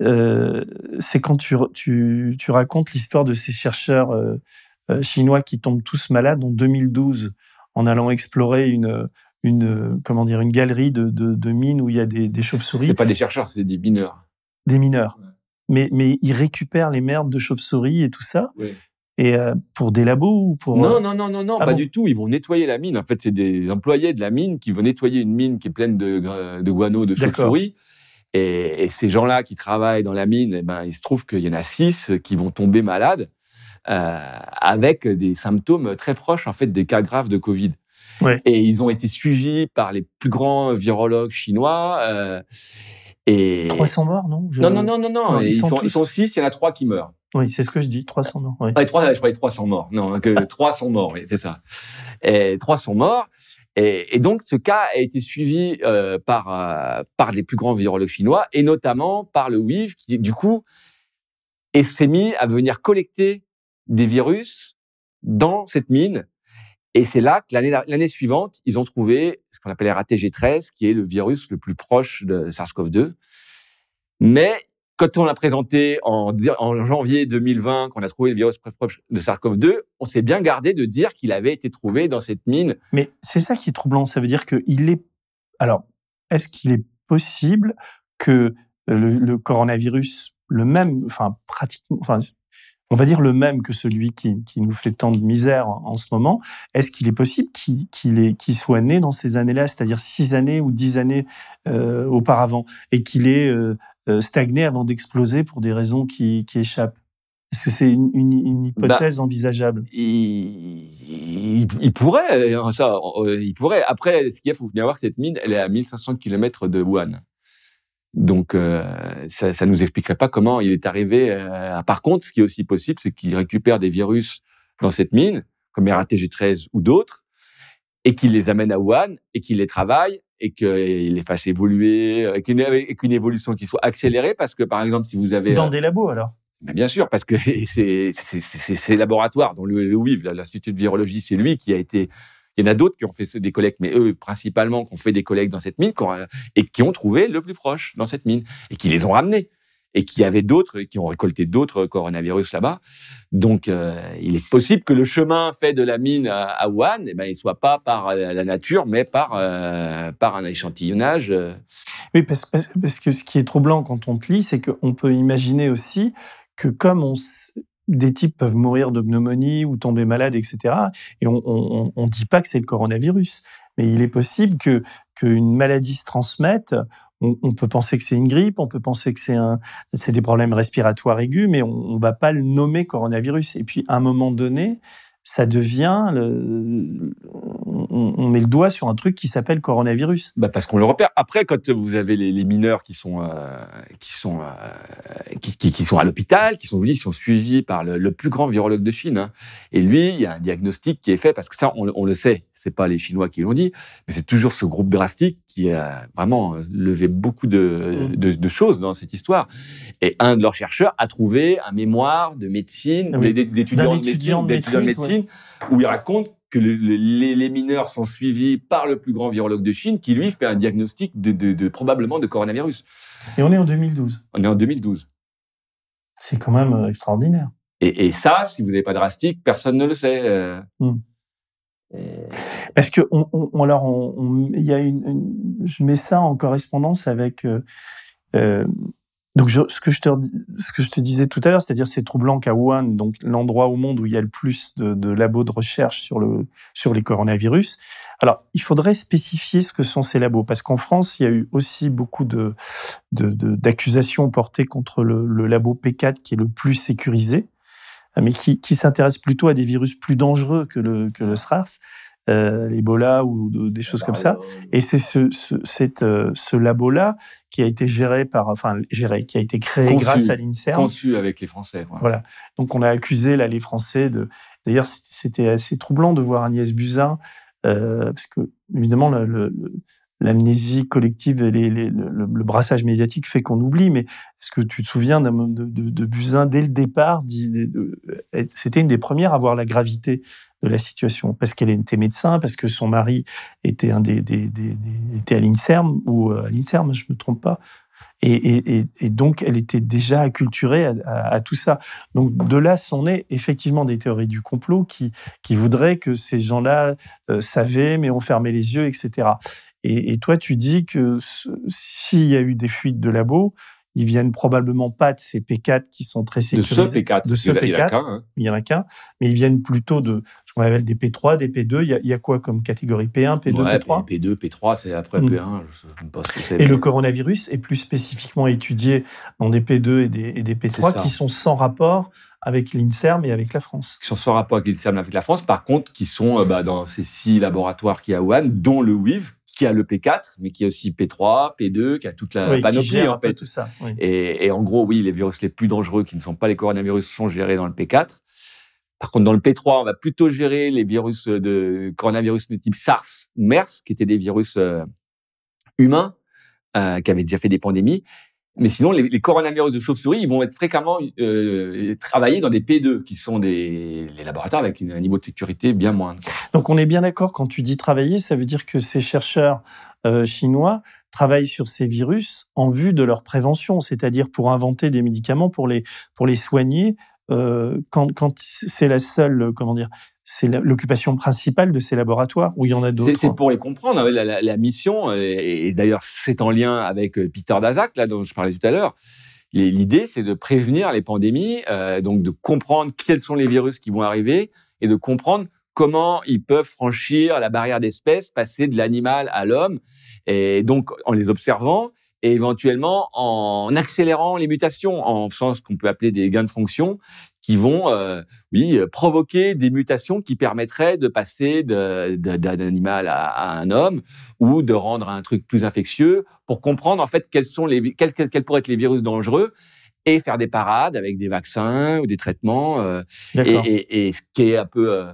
Euh, c'est quand tu, tu, tu racontes l'histoire de ces chercheurs euh, euh, chinois qui tombent tous malades en 2012 en allant explorer une une comment dire une galerie de, de, de mines où il y a des, des chauves-souris. C'est pas des chercheurs, c'est des mineurs. Des mineurs. Ouais. Mais, mais ils récupèrent les merdes de chauves-souris et tout ça. Et euh, pour des labos ou pour non non non non non ah pas bon du tout. Ils vont nettoyer la mine. En fait c'est des employés de la mine qui vont nettoyer une mine qui est pleine de de guano de chauves-souris et, et, ces gens-là qui travaillent dans la mine eh ben il se trouve qu'il y en a six qui vont tomber malades euh, avec des symptômes très proches en fait des cas graves de Covid. Ouais. et ils ont été suivis par les plus grands virologues chinois euh, et 300 morts non? Je... non non non non non, ils, ils, sont, tous... ils sont six il y en a trois qui meurent oui, c'est ce que je dis, 300 morts. Oui. Ouais, 3, je croyais 300 morts. Non, que [laughs] 3 sont morts, oui, c'est ça. Et 3 sont morts. Et, et, donc, ce cas a été suivi euh, par, euh, par les plus grands virologues chinois, et notamment par le WIV, qui, du coup, s'est mis à venir collecter des virus dans cette mine. Et c'est là que l'année suivante, ils ont trouvé ce qu'on appelle RATG13, qui est le virus le plus proche de SARS-CoV-2. Mais quand on l'a présenté en, janvier 2020, qu'on a trouvé le virus proche de SARS-CoV-2, on s'est bien gardé de dire qu'il avait été trouvé dans cette mine. Mais c'est ça qui est troublant. Ça veut dire qu'il est. Alors, est-ce qu'il est possible que le, le, coronavirus, le même, enfin, pratiquement, enfin, on va dire le même que celui qui, qui nous fait tant de misère en, en ce moment, est-ce qu'il est possible qu'il qu qu soit né dans ces années-là, c'est-à-dire six années ou dix années euh, auparavant, et qu'il ait euh, euh, stagné avant d'exploser pour des raisons qui, qui échappent? Est-ce que c'est une, une, une, hypothèse bah, envisageable? il, il, il, pourrait, hein, ça, il pourrait. Après, ce qu'il faut venir voir cette mine, elle est à 1500 km de Wuhan. Donc, euh, ça, ça nous expliquerait pas comment il est arrivé. Euh, par contre, ce qui est aussi possible, c'est qu'il récupère des virus dans cette mine, comme RATG13 ou d'autres, et qu'il les amène à Wuhan et qu'il les travaille et qu'il les fasse évoluer, et qu'une évolution qui soit accélérée, parce que par exemple, si vous avez... Dans des labos alors? Ben bien sûr, parce que [laughs] c'est ces laboratoires, dont WIV, l'Institut de virologie, c'est lui qui a été... Il y en a d'autres qui ont fait des collectes, mais eux, principalement, qui ont fait des collectes dans cette mine ont, et qui ont trouvé le plus proche dans cette mine et qui les ont ramenés et qui avait d'autres, qui ont récolté d'autres coronavirus là-bas. Donc, euh, il est possible que le chemin fait de la mine à, Wuhan, eh ben, il soit pas par euh, la nature, mais par euh, par un échantillonnage. Euh. Oui, parce, parce, que ce qui est troublant quand on te lit, c'est qu'on peut imaginer aussi que comme on des types peuvent mourir de pneumonie ou tomber malades, etc. Et on ne dit pas que c'est le coronavirus. Mais il est possible que qu'une maladie se transmette on, peut penser que c'est une grippe, on peut penser que c'est des problèmes respiratoires aigus, mais on, ne va pas le nommer coronavirus. Et puis, à un moment donné, ça devient, le, on, met le doigt sur un truc qui s'appelle coronavirus. Bah parce qu'on le repère. Après, quand vous avez les, mineurs qui sont euh, qui sont euh, qui, qui, sont à l'hôpital, qui sont venus, qui sont suivis par le, plus grand virologue de Chine, hein. et lui, il y a un diagnostic qui est fait parce que ça, on, le sait, c'est pas les Chinois qui l'ont dit, mais c'est toujours ce groupe drastique qui a vraiment levé beaucoup de, mm. de, de, choses dans cette histoire. Et un de leurs chercheurs a trouvé un mémoire de médecine, ah d'étudiants de médecine, de médecine où il raconte que les, mineurs sont suivis par le plus grand virologue de Chine qui, lui, fait un diagnostic de, probablement de coronavirus. Et on est en 2012. On est en 2012. C'est quand même euh, extraordinaire. Et, ça, si vous n'avez pas drastique, personne ne le sait. Euh. Hmm. Parce que on, on, alors, on, y a une, je mets ça en correspondance avec euh, donc, ce, que je te, disais tout à l'heure, c'est-à-dire c'est troublant qu'à Wuhan, donc l'endroit au monde où il y a le plus de, labos de recherche sur, le, sur les coronavirus, alors il faudrait spécifier ce que sont ces labos, parce qu'en France, il y a eu aussi beaucoup de, d'accusations portées contre le, le, labo P4 qui est le plus sécurisé, mais qui, qui s'intéresse plutôt à des virus plus dangereux que le, que le euh, l'Ebola ou des choses comme ça. Et c'est ce, ce, cette, euh, ce labo-là qui a été géré par, enfin géré, qui a été créé grâce à l'INSERM. Conçu avec les Français. Voilà. Donc on a accusé là les Français de. D'ailleurs, c'était assez troublant de voir Agnès Buzyn, euh, parce que évidemment le, l'amnésie collective et le, brassage médiatique fait qu'on oublie. Mais est-ce que tu te souviens de, de, Buzyn dès le départ C'était une des premières à voir la gravité de la situation? Parce qu'elle était médecin, parce que son mari était un des, était à l'Inserm ou euh, à l'Inserm, je me trompe pas. Et, donc, elle était déjà acculturée à, tout ça. Donc, de là sont nées effectivement des théories du complot qui, qui voudraient que ces gens-là euh, savaient, mais ont fermé les yeux, etc. Et, toi, tu dis que s'il y a eu des fuites de labo, ils viennent probablement pas de ces P4 qui sont très sécurisés. De ce P4. De ce il y P4. Hein. Il y en a qu'un. Mais ils viennent plutôt de ce qu'on appelle des P3, des P2. Il y a, quoi comme catégorie? P1, P2, P3 P2, P3, c'est après hmm. P1. Je sais pas ce que. Et le coronavirus est plus spécifiquement étudié dans des P2 et des, et des P3 qui sont sans rapport avec l'INSERM et avec la France. Qui sont sans rapport avec l'INSERM et avec la France, par contre, qui sont euh, bah, dans ces six laboratoires qui y a à Wuhan, dont le WIV, qui a le P4, mais qui a aussi P3, P2, qui a toute la panoplie en fait. Tout ça, et, en gros, oui, les virus les plus dangereux qui ne sont pas les coronavirus sont gérés dans le P4. Par contre, dans le P3, on va plutôt gérer les virus de coronavirus de type SARS, MERS, qui étaient des virus euh, humains euh, qui avaient déjà fait des pandémies. Mais sinon, les, coronavirus de chauve-souris, ils vont être fréquemment euh, travaillés dans des P2, qui sont des les laboratoires avec un niveau de sécurité bien moindre. Donc, on est bien d'accord quand tu dis travailler, ça veut dire que ces chercheurs euh, chinois travaillent sur ces virus en vue de leur prévention, c'est-à-dire pour inventer des médicaments pour les pour les soigner euh, quand, quand c'est la seule comment dire c'est l'occupation principale de ces laboratoires ou il y en a d'autres C'est pour les comprendre. Hein, la, mission, et, d'ailleurs c'est en lien avec euh, Peter Daszak, là dont je parlais tout à l'heure. L'idée, c'est de prévenir les pandémies, euh, donc de comprendre quels sont les virus qui vont arriver et de comprendre comment ils peuvent franchir la barrière d'espèce, passer de l'animal à l'homme, et donc en les observant et éventuellement en accélérant les mutations, en faisant ce qu'on peut appeler des gains de fonction, qui vont, euh, oui, provoquer des mutations qui permettraient de passer d'un animal à, un homme ou de rendre un truc plus infectieux pour comprendre en fait quels sont les quels, quels, pourraient être les virus dangereux et faire des parades avec des vaccins ou des traitements. Euh, et, et, ce qui est un peu euh,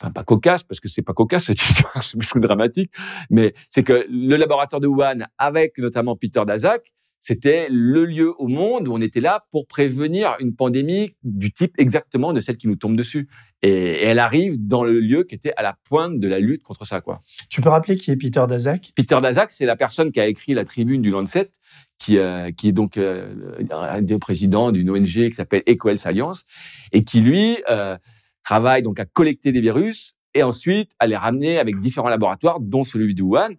enfin pas cocasse parce que c'est pas cocasse, c'est [laughs] plus dramatique, mais c'est que le laboratoire de Wuhan avec notamment Peter Daszak c'était le lieu au monde où on était là pour prévenir une pandémie du type exactement de celle qui nous tombe dessus. Et, elle arrive dans le lieu qui était à la pointe de la lutte contre ça. Quoi. Tu peux rappeler qui est Peter Daszak? Peter Daszak, c'est la personne qui a écrit la tribune du Lancet, qui, euh, qui est donc euh, un des présidents d'une ONG qui s'appelle EcoHealth Alliance, et qui, lui, euh, travaille donc à collecter des virus et ensuite à les ramener avec différents laboratoires, dont celui de Wuhan,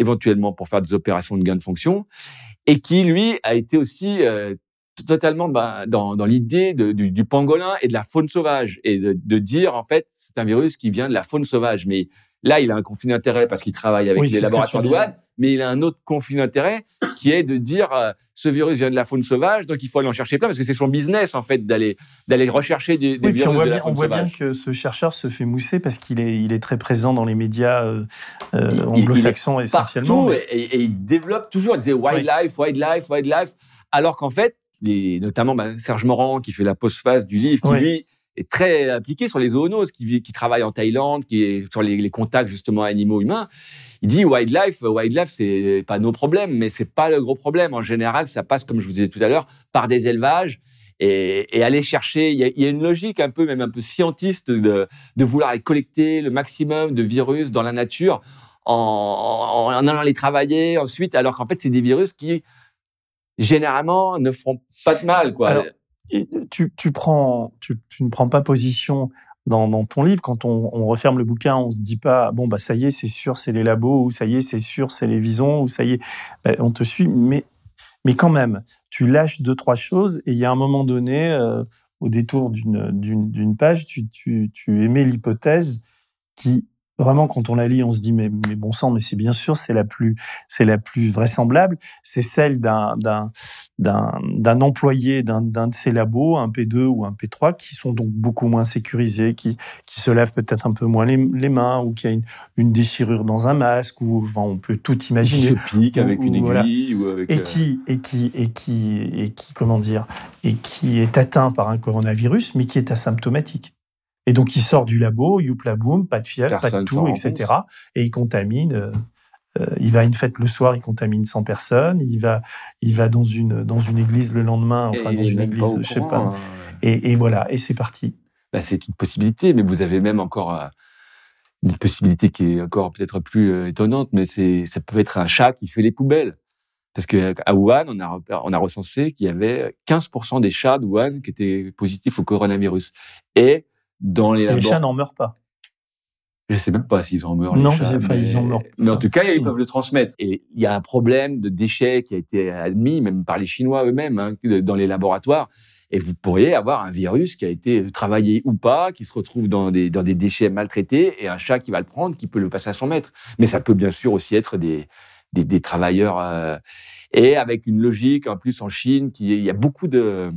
éventuellement pour faire des opérations de gain de fonction et qui, lui, a été aussi euh, totalement bah, dans, dans l'idée du, du, pangolin et de la faune sauvage, et de, de dire, en fait, c'est un virus qui vient de la faune sauvage. Mais Là, il a un conflit d'intérêt parce qu'il travaille avec Oui, les laboratoires Wuhan, mais il a un autre conflit d'intérêt qui est de dire euh, ce virus vient de la faune sauvage, donc il faut aller en chercher plein parce que c'est son business en fait d'aller d'aller rechercher des, des Oui, puis virus on voit, de la bien, on faune voit bien sauvage. que ce chercheur se fait mousser parce qu'il est, il est très présent dans les médias euh, euh, anglo-saxons essentiellement. Partout, mais- et, il développe toujours. Il disait wildlife, wildlife, wildlife, alors qu'en fait, les, notamment bah, Serge Morand qui fait la postface du livre, qui lui est très appliqué sur les zoonoses, qui, qui travaille en Thaïlande, qui est sur les, contacts justement animaux-humains. Il dit wildlife, euh, wildlife, c'est pas nos problèmes, mais c'est pas le gros problème. En général, ça passe, comme je vous disais tout à l'heure, par des élevages. Et, aller chercher, il y, a, une logique un peu, même un peu scientiste, de, vouloir aller collecter le maximum de virus dans la nature en, allant les travailler ensuite, alors qu'en fait, c'est des virus qui, généralement, ne feront pas de mal. Quoi. Tu, tu, ne prends pas position dans, ton livre. Quand on, referme le bouquin, on se dit pas bon bah ça y est, c'est sûr, c'est les labos, ou ça y est, c'est sûr, c'est les visons, ou ça y est, Ben, on te suit. Mais mais quand même, tu lâches deux trois choses et il y a un moment donné, euh, au détour d'une page, tu, tu, tu émets l'hypothèse qui vraiment quand on la lit, on se dit mais, mais bon sang, mais c'est bien sûr, c'est la plus c'est la plus vraisemblable, c'est celle d'un d'un d'un employé d'un d'un de ces labos, un P2 ou un P3, qui sont donc beaucoup moins sécurisés, qui qui se lavent peut-être un peu moins les, les mains, ou qui a une, une déchirure dans un masque, ou enfin, on peut tout qui imaginer se pique Ou- avec une voilà. aiguille ou avec. et euh, qui et qui et qui et qui comment dire et qui est atteint par un coronavirus mais qui est asymptomatique et donc il sort du labo youpla boum pas de fièvre Personne pas de tout etc et il contamine euh, euh, il va à une fête le soir il contamine 100 personnes il va il va dans une dans une église le lendemain enfin et dans une église au je sais courant, pas hein. et, et voilà et c'est parti Bah, c'est une possibilité, mais vous avez même encore euh, une possibilité qui est encore peut-être plus étonnante, mais c'est ça peut être un chat qui fait les poubelles. Parce que à Wuhan, on a, on a recensé qu'il y avait 15% des chats de Wuhan qui étaient positifs au coronavirus. Et dans les chats n'en meurent pas je sais même pas s'ils en meurent. Non, les chats, mais, ils en meurent. Mais en tout cas, ils Mm. peuvent le transmettre. Et il y a un problème de déchets qui a été admis, même par les Chinois eux-mêmes, hein, dans les laboratoires. Et vous pourriez avoir un virus qui a été travaillé ou pas, qui se retrouve dans des, dans des déchets maltraités, et un chat qui va le prendre, qui peut le passer à son maître. Mais ça peut bien sûr aussi être des, des, des travailleurs. euh, et avec une logique, en plus en Chine, qui il y a beaucoup de...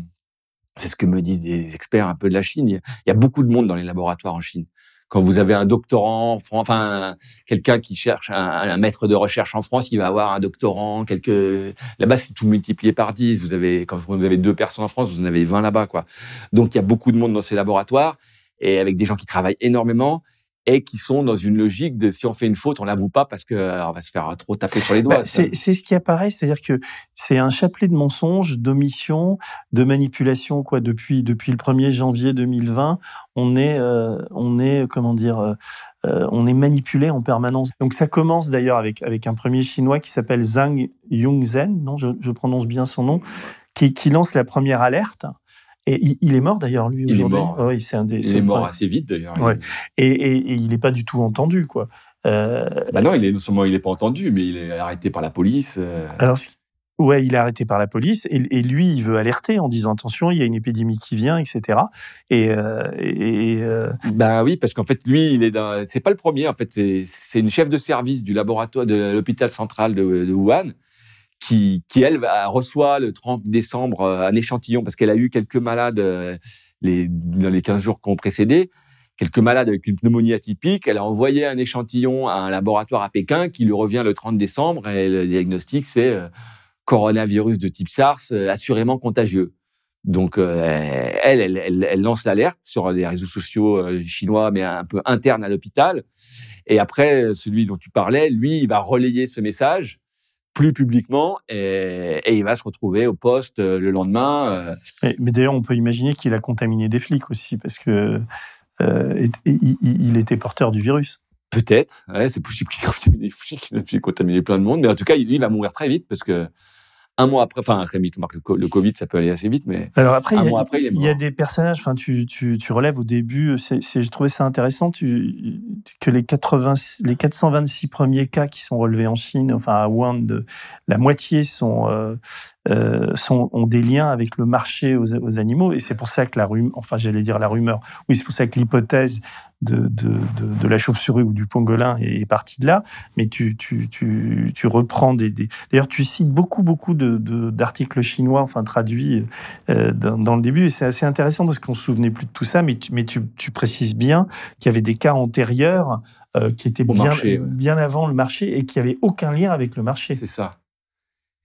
C'est ce que me disent des experts un peu de la Chine. Il y a- beaucoup de monde dans les laboratoires en Chine quand vous avez un doctorant, enfin quelqu'un qui cherche un, maître de recherche en France, il va avoir un doctorant, là-bas c'est tout multiplié par 10. Vous avez quand vous avez deux personnes en France, vous en avez 20 là-bas quoi. Donc il y a beaucoup de monde dans ces laboratoires et avec des gens qui travaillent énormément et qui sont dans une logique de si on fait une faute, on l'avoue pas parce que euh, on va se faire trop taper sur les doigts. Bah, c'est c'est ce qui apparaît, c'est-à-dire que c'est un chapelet de mensonges, d'omissions, de manipulations. Quoi, depuis depuis le 1er janvier 2020, on est euh, on est comment dire, euh, euh, on est manipulé en permanence. Donc ça commence d'ailleurs avec avec un premier chinois qui s'appelle Zhang Yongzhen, non, je, je prononce bien son nom, qui, qui lance la première alerte. Et il, il est mort d'ailleurs lui Il est aujourd'hui. mort. Ah un des. il est mort assez vite d'ailleurs. Ouais. Et, et, et il n'est pas du tout entendu quoi. Euh, Bah non, il est non seulement il est pas entendu, mais il est arrêté par la police. euh. Alors, ouais, il est arrêté par la police et, et lui, il veut alerter en disant attention, il y a une épidémie qui vient, etc. Et, euh, et, euh, Ben oui, parce qu'en fait, lui, il est dans... c'est pas le premier. En fait, c'est c'est une chef de service du laboratoire de l'hôpital central de, de Wuhan qui, qui elle, reçoit le 30 décembre euh, un échantillon parce qu'elle a eu quelques malades euh, les, dans les 15 jours qui ont précédé, quelques malades avec une pneumonie atypique. Elle a envoyé un échantillon à un laboratoire à Pékin qui lui revient le 30 décembre et le diagnostic, c'est euh, coronavirus de type SARS, assurément contagieux. Donc, euh, elle, elle, elle, elle lance l'alerte sur les réseaux sociaux chinois, mais un peu interne à l'hôpital. Et après, celui dont tu parlais, lui, il va relayer ce message plus publiquement et, et il va se retrouver au poste euh, le lendemain. euh, mais mais d'ailleurs, on peut imaginer qu'il a contaminé des flics aussi parce que euh, et- et- il, il était porteur du virus. Peut-être, ouais, c'est possible qu'il ait contaminé des flics, qu'il ait contaminé plein de monde, mais en tout cas, lui, il va mourir très vite parce que un mois après, enfin très vite, Marc, le, co- le Covid, ça peut aller assez vite, mais Alors après, Un il y, a, mois après, il y a des personnages. Enfin, tu, tu, tu relèves au début. Je trouvais ça intéressant tu, que les 80, les 426 premiers cas qui sont relevés en Chine, enfin à Wuhan, de, la moitié sont euh, euh, sont, ont des liens avec le marché aux, aux animaux. Et c'est pour ça que la rumeur, enfin j'allais dire la rumeur, oui, c'est pour ça que l'hypothèse de, de, de, de, la chauve-souris ou du pangolin est, partie de là. Mais tu, tu, tu, tu reprends des, des... D'ailleurs, tu cites beaucoup, beaucoup d'articles chinois, enfin traduits euh, dans, dans, le début. Et c'est assez intéressant parce qu'on se souvenait plus de tout ça. Mais tu, mais tu, tu précises bien qu'il y avait des cas antérieurs euh, qui étaient bien, marché, ouais. bien avant le marché et qui n'avaient aucun lien avec le marché. C'est ça.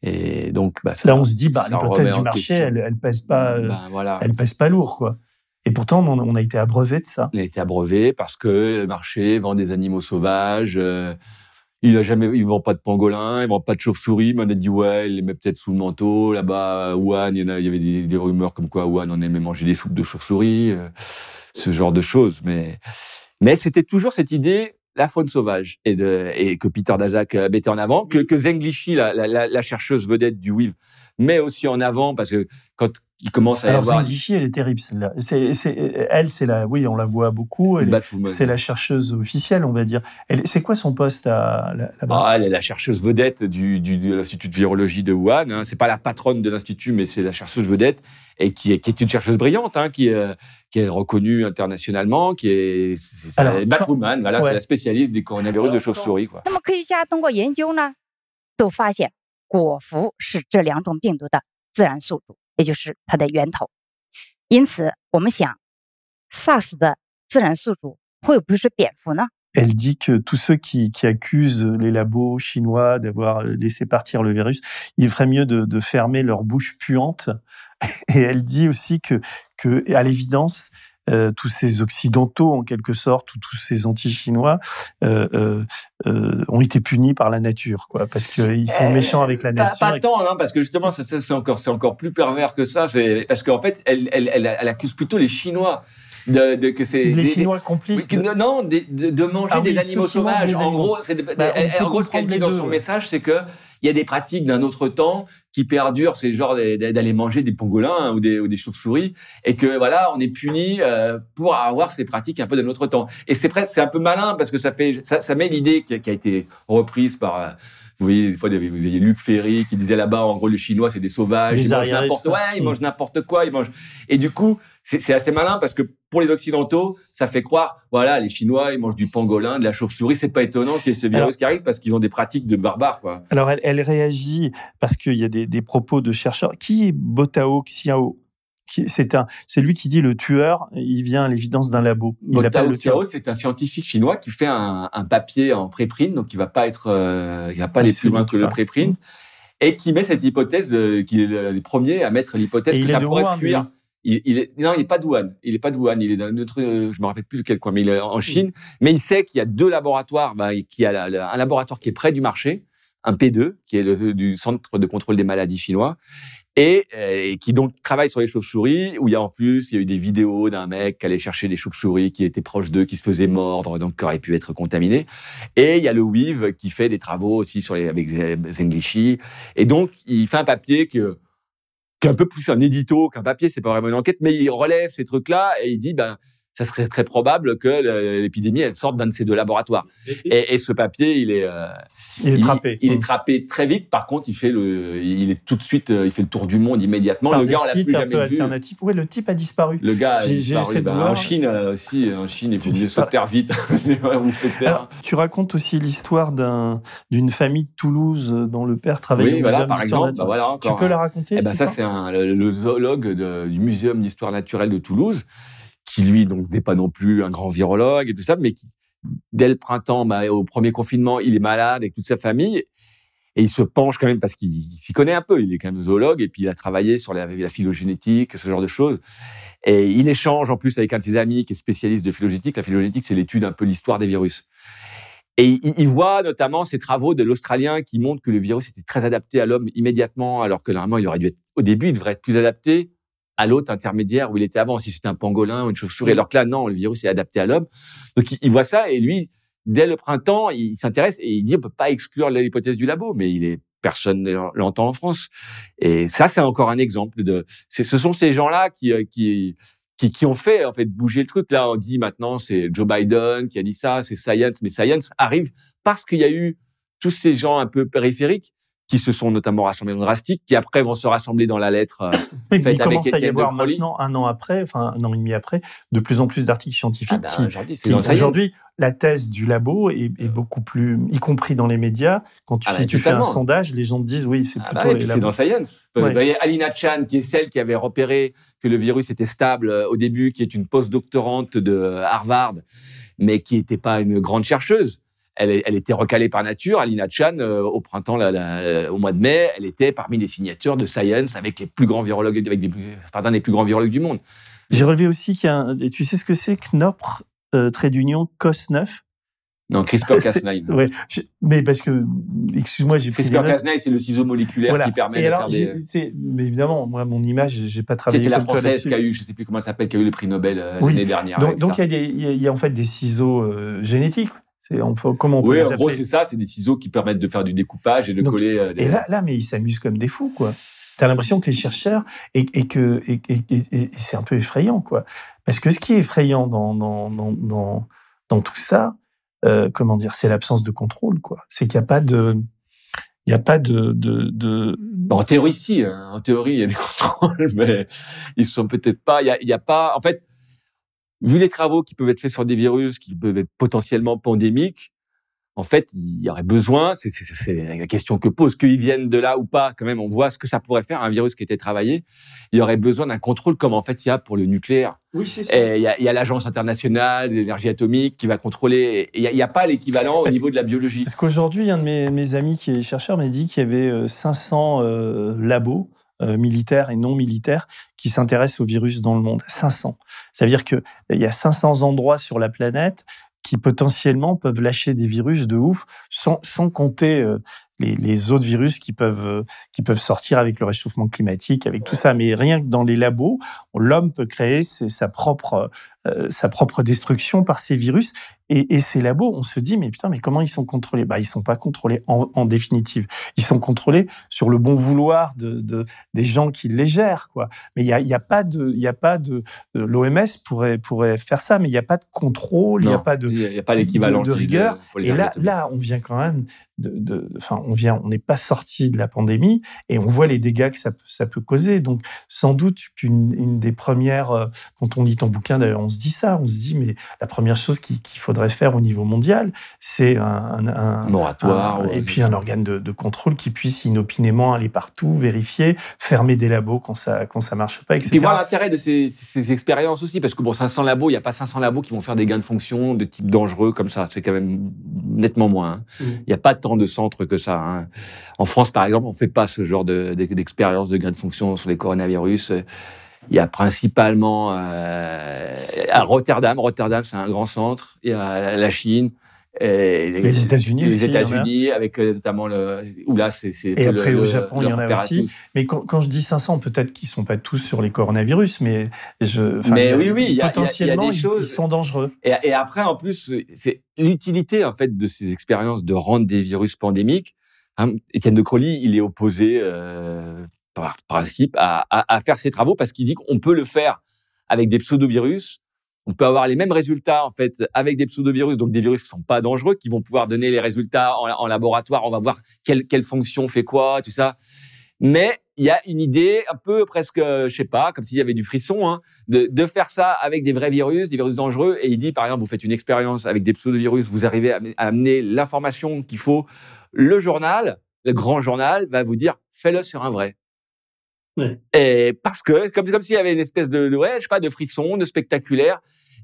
Et donc, bah, ça, là, on se dit, bah, l'hypothèse du marché, elle, elle pèse pas, ben, voilà. elle pèse pas lourd, quoi. Et pourtant, on, on, a été abreuvé de ça. On a été abreuvé parce que le marché vend des animaux sauvages. Euh, il a jamais, il vend pas de pangolin, il vend pas de chauve-souris. Mais on a dit ouais, il les met peut-être sous le manteau. Là-bas, Wuhan, il y, avait des, des, rumeurs comme quoi Wuhan on aimait manger des soupes de chauve-souris, euh, ce genre de choses. Mais, mais c'était toujours cette idée la faune sauvage et, que Peter Daszak mettait en avant, que, que la, chercheuse vedette du WIV, met aussi en avant parce que quand il commence à Alors, y avoir. Elle est terrible celle-là. C'est, c'est, elle, c'est la, oui, on la voit beaucoup. Elle est, c'est la chercheuse officielle, on va dire. Elle, c'est quoi son poste à, là-bas? Ah, Elle est la chercheuse vedette du, du, de l'Institut de virologie de Wuhan. Hein. C'est pas la patronne de l'Institut, mais c'est la chercheuse vedette et qui est, qui est une chercheuse brillante, hein, qui, est, qui est reconnue internationalement, qui est, c'est, c'est Alors, Batwoman, voilà, ouais. c'est la spécialiste des coronavirus de chauve-souris. Quoi. 那么科学家通过研究呢，都发现果蝠是这两种病毒的自然宿主，也就是它的源头。因此，我们想，SARS 的自然宿主会不会是蝙蝠呢？ Elle dit que tous ceux qui, qui, accusent les labos chinois d'avoir laissé partir le virus, il ferait mieux de, de, fermer leur bouche puante. [laughs] Et elle dit aussi que, que à l'évidence, euh, tous ces occidentaux en quelque sorte ou tous ces anti-chinois euh, euh, ont été punis par la nature, quoi, parce qu'ils sont méchants avec la nature. Pas, pas tant, hein, parce que justement, c'est encore, c'est encore plus pervers que ça. Parce qu'en fait, elle, elle, elle, elle accuse plutôt les Chinois. De, de, que c'est les des, Chinois complices oui, que, non de, de, manger ah, des animaux sauvages en gros c'est bah, en gros ce qu'elle dit dans son message c'est que il y a des pratiques d'un autre temps qui perdurent c'est genre d'aller manger des pangolins ou des, ou des chauves-souris et que voilà on est puni euh, pour avoir ces pratiques un peu d'un autre temps et c'est presque c'est un peu malin parce que ça fait ça, ça met l'idée qui, a été reprise par euh, vous voyez, des fois, vous voyez Luc Ferry qui disait là-bas, en gros, les Chinois, c'est des sauvages, ils mangent n'importe quoi, ils mangent n'importe quoi, ils mangent. Et du coup, c'est assez malin parce que pour les Occidentaux, ça fait croire, voilà, les Chinois, ils mangent du pangolin, de la chauve-souris. C'est pas étonnant qu'il y ait ce virus alors, qui arrive parce qu'ils ont des pratiques de barbares, quoi. Alors, elle, elle réagit parce qu'il y a des, des, propos de chercheurs. Qui est Botao Xiao? C'est un, c'est lui qui dit le tueur, il vient à l'évidence d'un labo. Il Botao Xiao, c'est un scientifique chinois qui fait un, un papier en préprint, donc il va pas être, euh, il va pas aller plus loin que le préprint, et qui met cette hypothèse, qui est le premier à mettre l'hypothèse que ça pourrait fuir. Il, il, est, non, il n'est pas de Wuhan. Il n'est pas Wuhan. Il est d'un autre, euh, je me rappelle plus de quel coin, mais il est en Chine. Mais il sait qu'il y a deux laboratoires, bah, qu'il y a la, la, un laboratoire qui est près du marché, un P2, qui est le, du Centre de contrôle des maladies chinois, et, et, qui donc travaille sur les chauves-souris, où il y a en plus, il y a eu des vidéos d'un mec qui allait chercher des chauves-souris qui étaient proches d'eux, qui se faisaient mordre, donc qui auraient pu être contaminés. Et il y a le WIV qui fait des travaux aussi sur les, avec Zenglishi. Et donc, il fait un papier que, qui est un peu plus un édito qu'un papier, c'est pas vraiment une enquête, mais il relève ces trucs-là et il dit, ben, ça serait très probable que l'épidémie elle sorte d'un de ces deux laboratoires. Et, et, ce papier, il est, euh, il est trappé. Il, est trappé très vite. Par contre, il fait le, il est tout de suite, il fait le tour du monde immédiatement. Par le gars, on l'a plus un jamais peu vu. alternatif. Ouais, le type a disparu. Le gars a disparu. Ben, en Chine aussi, en Chine, il faut se taire vite. [laughs] Alors, tu racontes aussi l'histoire d'un, d'une famille de Toulouse dont le père travaillait oui, au voilà, par exemple. Bah, voilà, tu peux la raconter eh ben, Ça, c'est le, le, zoologue de, du Muséum d'histoire naturelle de Toulouse qui lui donc n'est pas non plus un grand virologue et tout ça, mais qui dès le printemps, bah, au premier confinement, il est malade avec toute sa famille et il se penche quand même parce qu'il s'y connaît un peu. Il est quand même zoologue et puis il a travaillé sur la, la phylogénétique, ce genre de choses. Et il échange en plus avec un de ses amis qui est spécialiste de phylogénétique. La phylogénétique, c'est l'étude un peu l'histoire des virus. Et il, voit notamment ces travaux de l'Australien qui montrent que le virus était très adapté à l'homme immédiatement, alors que normalement il aurait dû être au début, il devrait être plus adapté à l'autre intermédiaire où il était avant, si c'était un pangolin ou une chauve-souris. Alors que là, non, le virus est adapté à l'homme. Donc, il, il, voit ça et lui, dès le printemps, il s'intéresse et il dit on peut pas exclure l'hypothèse du labo, mais il est personne l'entend en France. Et ça, c'est encore un exemple de. Ce sont ces gens-là qui, qui qui, qui ont fait en fait bouger le truc. Là, on dit maintenant c'est Joe Biden qui a dit ça, c'est Science, mais Science arrive parce qu'il y a eu tous ces gens un peu périphériques qui se sont notamment rassemblés dans Drastic, qui après vont se rassembler dans la lettre euh, [laughs] mais faite avec à y de avoir maintenant, un an après, enfin un an et demi après, de plus en plus d'articles scientifiques Ah bah, qui, aujourd'hui, la thèse du labo est, est beaucoup plus, y compris dans les médias. Quand tu, Ah si tu fais un sondage, les gens te disent oui, c'est Ah plutôt puis c'est dans Science. Vous voyez, Alina Chan, qui est celle qui avait repéré que le virus était stable euh, au début, qui est une post-doctorante de Harvard, mais qui n'était pas une grande chercheuse. Elle, était recalée par nature. Alina Chan, euh, au printemps, là, là, euh, au mois de mai, elle était parmi les signatures de Science avec les plus grands virologues, avec des, plus- pardon, les plus grands virologues du monde. J'ai relevé aussi qu'il y a un, et tu sais ce que c'est Knopr, euh, trait d'union, COS9 Non, CRISPR-Cas9. [laughs] Ouais, je- mais parce que, excuse-moi, j'ai pris des notes. CRISPR-Cas9, c'est le ciseau moléculaire Voilà. qui permet Et de alors, faire des... mais évidemment, moi, mon image, j'ai pas travaillé C'était la française qui a eu, je sais plus comment elle s'appelle, qui a eu le prix Nobel euh, Oui. l'année dernière. Donc, il y, a des- il y a- il y a en fait des ciseaux euh, génétiques. C'est on peut- comment on peut Oui, les en gros, c'est ça, c'est des ciseaux qui permettent de faire du découpage et de Donc, coller euh, des... Et là, là, mais ils s'amusent comme des fous, quoi. T'as l'impression que les chercheurs et, et que et, et- et- c'est un peu effrayant, quoi. Parce que ce qui est effrayant dans dans dans dans, tout ça, euh, comment dire, c'est l'absence de contrôle, quoi. C'est qu'il n'y a pas de il y a pas de de, de... Bon, en théorie, si. hein. En théorie, il y a des [laughs] contrôles, mais ils sont peut-être pas. Il y a, y a pas. En fait, vu les travaux qui peuvent être faits sur des virus qui peuvent être potentiellement pandémiques, en fait, il y aurait besoin. C'est la question que pose. Qu'ils viennent de là ou pas, quand même, on voit ce que ça pourrait faire un virus qui était travaillé. Il y aurait besoin d'un contrôle, comme en fait il y a pour le nucléaire. Oui, c'est Et il y a, l'agence internationale de l'énergie atomique qui va contrôler. Et il n'y a, il y a pas l'équivalent au niveau de la biologie. Parce qu'aujourd'hui, un de mes, mes amis qui est chercheur m'a dit qu'il y avait euh, 500 euh, labos euh, militaires et non militaires qui s'intéressent aux virus dans le monde. 500. Ça veut dire qu'il y a 500 endroits sur la planète qui potentiellement peuvent lâcher des virus de ouf, sans, sans compter euh, les, les autres virus qui peuvent, euh, qui peuvent sortir avec le réchauffement climatique, avec tout ça. Mais rien que dans les labos, l'homme peut créer ses- sa propre, euh, sa propre destruction par ces virus. Et, et ces labos, on se dit, mais putain, mais comment ils sont contrôlés? Bah, ils sont pas contrôlés en, en définitive. Ils sont contrôlés sur le bon vouloir de, de- des gens qui les gèrent, quoi. Mais il y a, y a pas de, y a pas de, l'OMS pourrait pourrait faire ça, mais il n'y a pas de contrôle, il n'y a pas de. il n'y a pas l'équivalent de- rigueur. Et là, là, on vient quand même de, de- enfin, on vient, on n'est pas sorti de la pandémie et on voit les dégâts que ça, peut- ça peut causer. Donc, sans doute qu'une une des premières, euh, quand on lit ton bouquin, d'ailleurs, on se dit ça, on se dit, mais la première chose qu'il faudrait faire au niveau mondial, c'est un, un- un- moratoire. un- ouais. et puis un organe de, de contrôle qui puisse inopinément aller partout, vérifier, fermer des labos quand ça, quand ça marche pas, Et etc. puis voir l'intérêt de ces, ces- ces expériences aussi, parce que bon, 500 labos, il n'y a pas 500 labos qui vont faire des gains de fonction de type dangereux comme ça. C'est quand même nettement moins. hein. Mm. Il n'y a pas tant de centres que ça. Hein. En France, par exemple, on ne fait pas ce genre de- d'expérience de gains de fonction sur les coronavirus. Il y a principalement euh, à Rotterdam. Rotterdam, c'est un grand centre. Il y a la Chine. Et Les États-Unis les. États-Unis, avec euh, notamment le. Où là, c'est. Et le- après, au Japon, il y en a aussi. Mais quand, quand je dis 500, peut-être qu'ils sont pas tous sur les coronavirus, mais je. Mais oui, oui, il y a- y potentiellement, des ils- choses- Ils sont dangereux. Et, et après, en plus, c'est l'utilité en fait de ces expériences de rendre des virus pandémiques. Hein, Étienne de Crowley, il est opposé euh, par principe à, faire ces travaux parce qu'il dit qu'on peut le faire avec des pseudovirus. On peut avoir les mêmes résultats en fait avec des pseudovirus, donc des virus qui sont pas dangereux, qui vont pouvoir donner les résultats en, laboratoire. On va voir quelle, fonction fait quoi, tout ça. Mais il y a une idée un peu presque, je sais pas, comme s'il y avait du frisson, hein, de, faire ça avec des vrais virus, des virus dangereux. Et il dit, par exemple, vous faites une expérience avec des pseudovirus, vous arrivez à amener l'information qu'il faut. Le journal, le grand journal, va vous dire, fais-le sur un vrai. Ouais. Et parce que, comme, comme s'il y avait une espèce de, de, ouais, je sais pas, de frisson, de spectaculaire.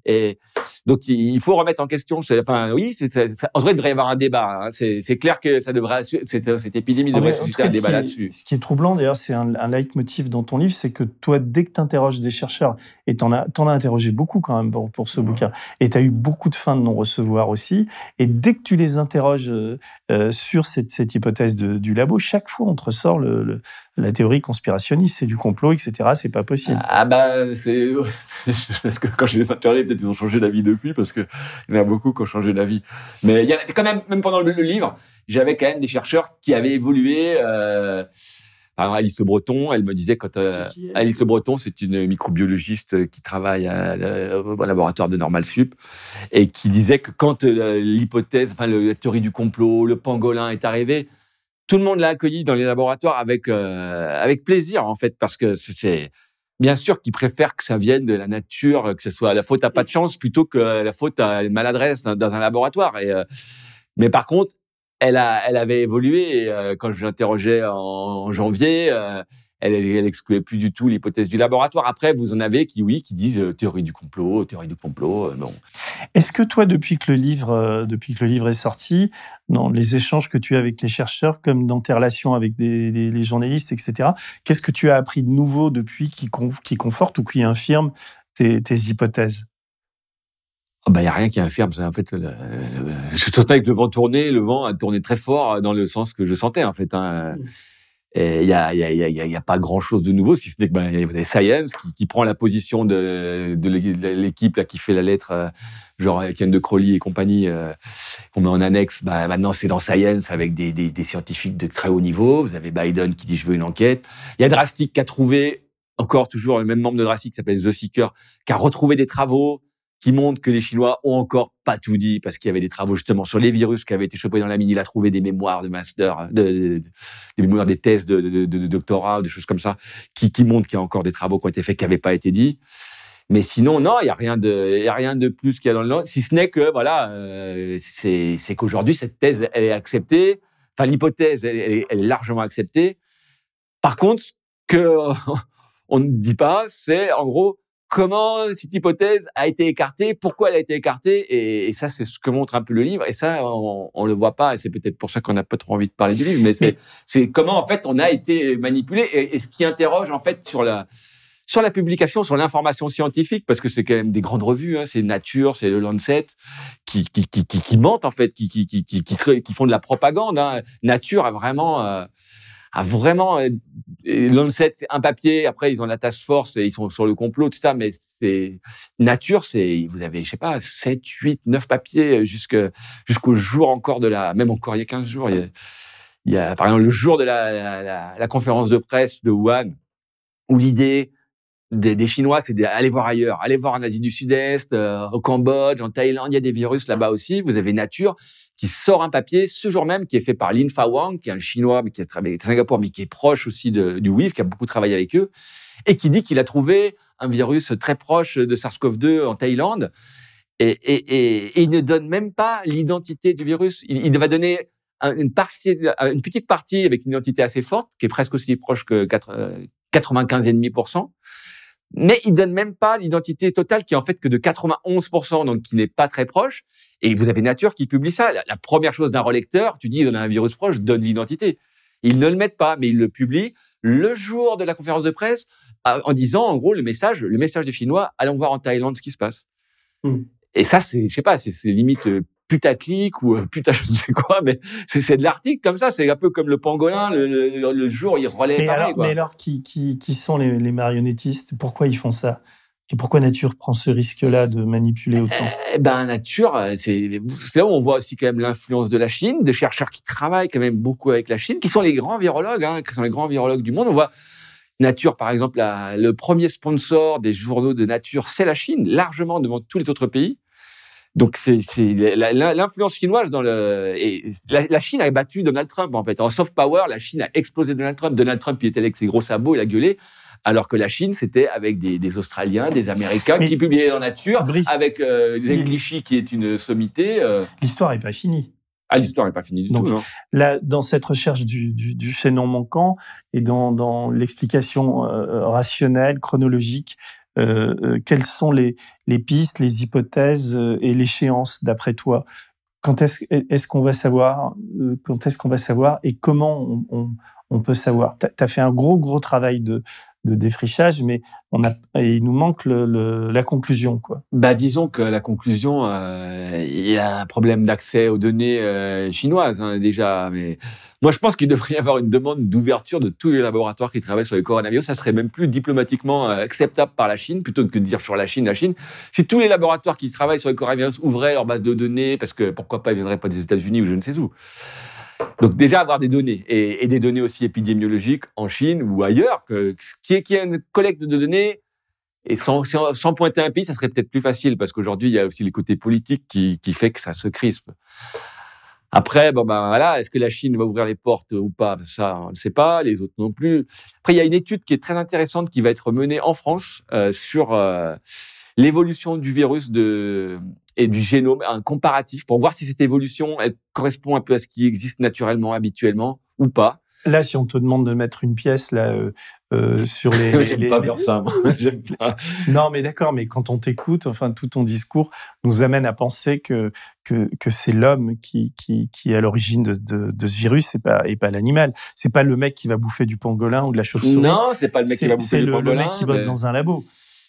Et donc, il faut remettre en question. Enfin, oui, ça- en vrai, il devrait y avoir un débat. hein. C'est, clair que ça devrait, cette, cette épidémie Ah, devrait susciter un débat là-dessus. Ce qui est troublant, d'ailleurs, c'est un, un leitmotiv dans ton livre, c'est que toi, dès que tu interroges des chercheurs, et tu en as, interrogé beaucoup quand même pour, pour ce bouquin, et tu as eu beaucoup de fins de non-recevoir aussi, et dès que tu les interroges euh, euh, sur cette, cette hypothèse de- du labo, chaque fois, on te ressort le, le- la théorie conspirationniste, c'est du complot, etc., c'est pas possible. Ah bah c'est [laughs] parce que quand je les interroge, peut-être ils ont changé d'avis depuis parce que il y en a beaucoup qui ont changé d'avis. Mais il y a quand même même pendant le, le livre, j'avais quand même des chercheurs qui avaient évolué. Euh, par exemple, Alice Breton, elle me disait quand euh, qui, Alice Alice Breton, c'est une microbiologiste qui travaille à- à- au laboratoire de Normal Sup et qui disait que quand euh, l'hypothèse, enfin le- la théorie du complot, le pangolin est arrivé, tout le monde l'a accueilli dans les laboratoires avec euh, avec plaisir en fait parce que c'est bien sûr qu'ils préfèrent que ça vienne de la nature, que ce soit la faute à pas de chance plutôt que la faute à une maladresse dans un laboratoire. Et, euh, mais par contre, elle a, elle avait évolué. Et, euh, quand je l'interrogeais en, janvier, euh, elle, elle excluait plus du tout l'hypothèse du laboratoire. Après, vous en avez qui, oui, qui disent euh, théorie du complot, théorie du complot. bon. Est-ce que toi, depuis que le livre, depuis que le livre est sorti, dans les échanges que tu as avec les chercheurs, comme dans tes relations avec des, les journalistes, etc., qu'est-ce que tu as appris de nouveau depuis qui, qui conforte ou qui infirme tes, tes hypothèses? Il oh bah, y a rien qui infirme. En fait, je sentais avec le vent tourner, le vent a tourné très fort dans le sens que je sentais en fait. Hein. Mmh. Il y a, y, a, y, a, pas grand chose de nouveau, si ce n'est que bah, vous avez Science qui, qui, prend la position de, de l'équipe là qui fait la lettre, euh, genre Ken de Crowley et compagnie, euh, qu'on met en annexe. Bah, maintenant, c'est dans Science avec des, des, des, scientifiques de très haut niveau. Vous avez Biden qui dit je veux une enquête. Il y a Drastic qui a trouvé encore toujours le même membre de Drastic qui s'appelle The Seeker, qui a retrouvé des travaux qui montre que les Chinois ont encore pas tout dit parce qu'il y avait des travaux justement sur les virus qui avaient été chopés dans la mine. Il a trouvé des mémoires de master, de, des mémoires des thèses de, de, de, doctorat, des choses comme ça, qui, qui montrent qu'il y a encore des travaux qui ont été faits qui n'avaient pas été dits. Mais sinon, non, il y a rien de, y a rien de plus qu'il y a dans le si ce n'est que voilà, euh, c'est, qu'aujourd'hui cette thèse elle est acceptée. Enfin, l'hypothèse elle, elle, est largement acceptée. Par contre, ce que [laughs] on ne dit pas, c'est en gros comment cette hypothèse a été écartée, pourquoi elle a été écartée, et, ça, c'est ce que montre un peu le livre. Et ça, on, on le voit pas, et c'est peut-être pour ça qu'on n'a pas trop envie de parler du livre, mais c'est, comment en fait on a été manipulé, et, ce qui interroge en fait sur la sur la publication, sur l'information scientifique, parce que c'est quand même des grandes revues, hein, c'est Nature, c'est le Lancet, qui, qui, qui, qui, qui mentent en fait, qui, qui, qui, qui, qui, font de la propagande. Hein. Nature a vraiment euh, a vraiment euh, Lancet, c'est un papier. Après, ils ont la task force ils sont sur le complot, tout ça. Mais c'est nature, c'est vous avez, je sais pas, 7, 8, 9 papiers jusque jusqu'au jour encore de la, même encore il y a 15 jours. Il y a, il y a par exemple le jour de la, la, la conférence de presse de Wuhan, où l'idée des, des, Chinois, c'est d'aller voir ailleurs, aller voir en Asie du Sud-Est, euh, au Cambodge, en Thaïlande, il y a des virus là-bas aussi. Vous avez Nature qui sort un papier ce jour même qui est fait par Lin Fa Wang, qui est un Chinois mais qui a travaillé à Singapour, mais qui est proche aussi de, du WIF, qui a beaucoup travaillé avec eux, et qui dit qu'il a trouvé un virus très proche de SARS-CoV-2 en Thaïlande. Et, et, et, il ne donne même pas l'identité du virus. Il, va donner une, partie, une petite partie avec une identité assez forte, qui est presque aussi proche que 95,5%. Mais il donne même pas l'identité totale qui est en fait que de 91%, donc qui n'est pas très proche. Et vous avez Nature qui publie ça. La, première chose d'un relecteur, tu dis, on a un virus proche, donne l'identité. Ils ne le mettent pas, mais ils le publient le jour de la conférence de presse en disant, en gros, le message, le message des Chinois, allons voir en Thaïlande ce qui se passe. Hmm. Et ça, c'est, je sais pas, c'est limite euh, putaclic ou euh, putain [laughs] je ne sais quoi, mais c'est de l'article comme ça. C'est un peu comme le pangolin. Le, jour, il relaie mais pareil. Alors, Mais alors, qui, qui, qui sont les, les, marionnettistes? Pourquoi ils font ça? Pourquoi Nature prend ce risque-là de manipuler autant? eh ben Nature, euh, c'est là où on voit aussi quand même l'influence de la Chine, de chercheurs qui travaillent quand même beaucoup avec la Chine, qui sont les grands virologues, hein, qui sont les grands virologues du monde. On voit Nature, par exemple, le premier sponsor des journaux de Nature, c'est la Chine, largement devant tous les autres pays. Donc c'est l'influence chinoise dans le et la, Chine a battu Donald Trump en fait en soft power. La Chine a explosé Donald Trump. Donald Trump il était avec ses gros sabots, il a gueulé. Alors que la Chine, c'était avec des, des, Australiens, des Américains qui publiaient dans Nature, avec euh, qui est une sommité. Euh. L'histoire n'est pas finie. Ah, l'histoire n'est pas finie du tout. Non. Là, dans cette recherche du, du, du chaînon manquant et dans, dans l'explication euh, rationnelle, chronologique, quelles sont les, les, pistes, les hypothèses euh, et l'échéance d'après toi? Quand est-ce est qu'on va savoir Quand est-ce qu'on va savoir et comment on, on, on peut savoir? Tu as fait un gros, gros travail de, de défrichage, mais on a, il nous manque le, la conclusion. Quoi. Bah, disons que la conclusion, euh, il y a un problème d'accès aux données euh, chinoises hein, déjà. Mais moi, je pense qu'il devrait y avoir une demande d'ouverture de tous les laboratoires qui travaillent sur les coronavirus. Ça serait même plus diplomatiquement euh, acceptable par la Chine, plutôt que de dire sur la Chine, la Chine. Si tous les laboratoires qui travaillent sur les coronavirus ouvraient leur base de données, parce que pourquoi pas, ils viendraient pas des États-Unis ou je ne sais où. Donc déjà avoir des données et, des données aussi épidémiologiques en Chine ou ailleurs, que, qui est, qui est une collecte de données et sans, sans, pointer un pays, ça serait peut-être plus facile parce qu'aujourd'hui il y a aussi les côtés politiques qui, qui fait que ça se crispe. Après, bon ben voilà, est-ce que la Chine va ouvrir les portes ou pas? Ça, on ne sait pas. Les autres non plus. Après, il y a une étude qui est très intéressante qui va être menée en France euh, sur euh, l'évolution du virus de et du génome, un comparatif pour voir si cette évolution elle correspond un peu à ce qui existe naturellement, habituellement ou pas. Là, si on te demande de mettre une pièce là euh, euh sur les, [laughs] j'aime les- pas faire ça. moi. [laughs] Pas. Non, mais d'accord, mais quand on t'écoute, enfin, tout ton discours nous amène à penser que, que, que c'est l'homme qui, qui, qui est à l'origine de, de, de ce virus et pas, et pas l'animal. C'est pas le mec qui va bouffer du pangolin ou de la chauve-souris. Non, c'est pas le mec qui C'est- va bouffer c'est du le, le pangolin. mec qui bosse mais- dans un labo.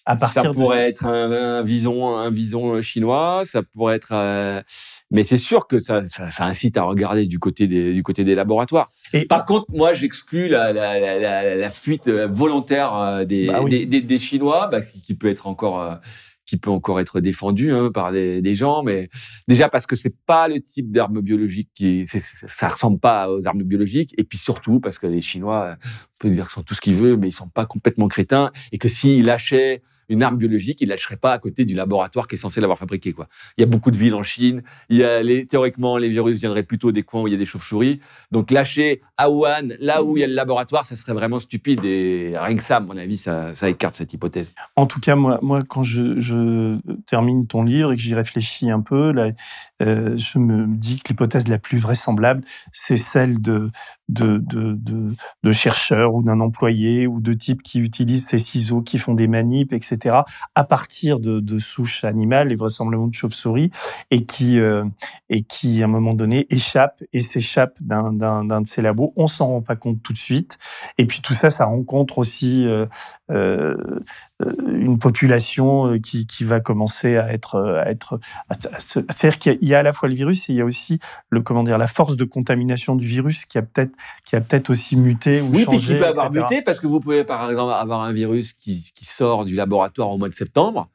À partir ça de- pourrait être un, un vison, un vison chinois, ça pourrait être. euh, Mais c'est sûr que ça, ça, ça incite à regarder du côté des, du côté des laboratoires. Et- Par contre, moi, j'exclus la, la, la, la, fuite euh, volontaire euh, des, Bah oui. des, des, des Chinois, bah, qui, qui peut être encore. euh, qui peut encore être défendu hein, par des, gens, mais déjà parce que c'est pas le type d'arme biologique qui, ça ressemble pas aux armes biologiques, et puis surtout parce que les Chinois, euh, on peut dire sont tout ce qu'ils veulent, mais ils sont pas complètement crétins, et que s'ils lâchaient une arme biologique, ils lâcheraient pas à côté du laboratoire qui est censé l'avoir fabriqué. Il y a beaucoup de villes en Chine. Il y a théoriquement, les virus viendraient plutôt des coins où il y a des chauves-souris. Donc lâcher à Wuhan, là où il y a le laboratoire, ça serait vraiment stupide. Et rien que ça, à mon avis, ça, écarte cette hypothèse. En tout cas, moi, quand je, termine ton livre et que j'y réfléchis un peu, euh, je me dis que l'hypothèse la plus vraisemblable, c'est celle de, de chercheurs ou d'un employé ou de types qui utilisent ces ciseaux, qui font des manips, etc., à partir de, de souches animales et vraisemblablement de chauves-souris, et qui, euh, et qui, à un moment donné, échappent et s'échappent d'un d'un- d'un de ces labos. On s'en rend pas compte tout de suite. Et puis tout ça, ça rencontre aussi euh, euh, une population qui, qui va commencer à être, à être, à- c'est-à-dire qu'il y a- à la fois le virus et il y a aussi le comment dire la force de contamination du virus qui a peut-être qui a peut-être aussi muté ou Oui, changé. puis qui peut avoir muté parce que vous pouvez par exemple avoir un virus qui, qui sort du laboratoire au mois de septembre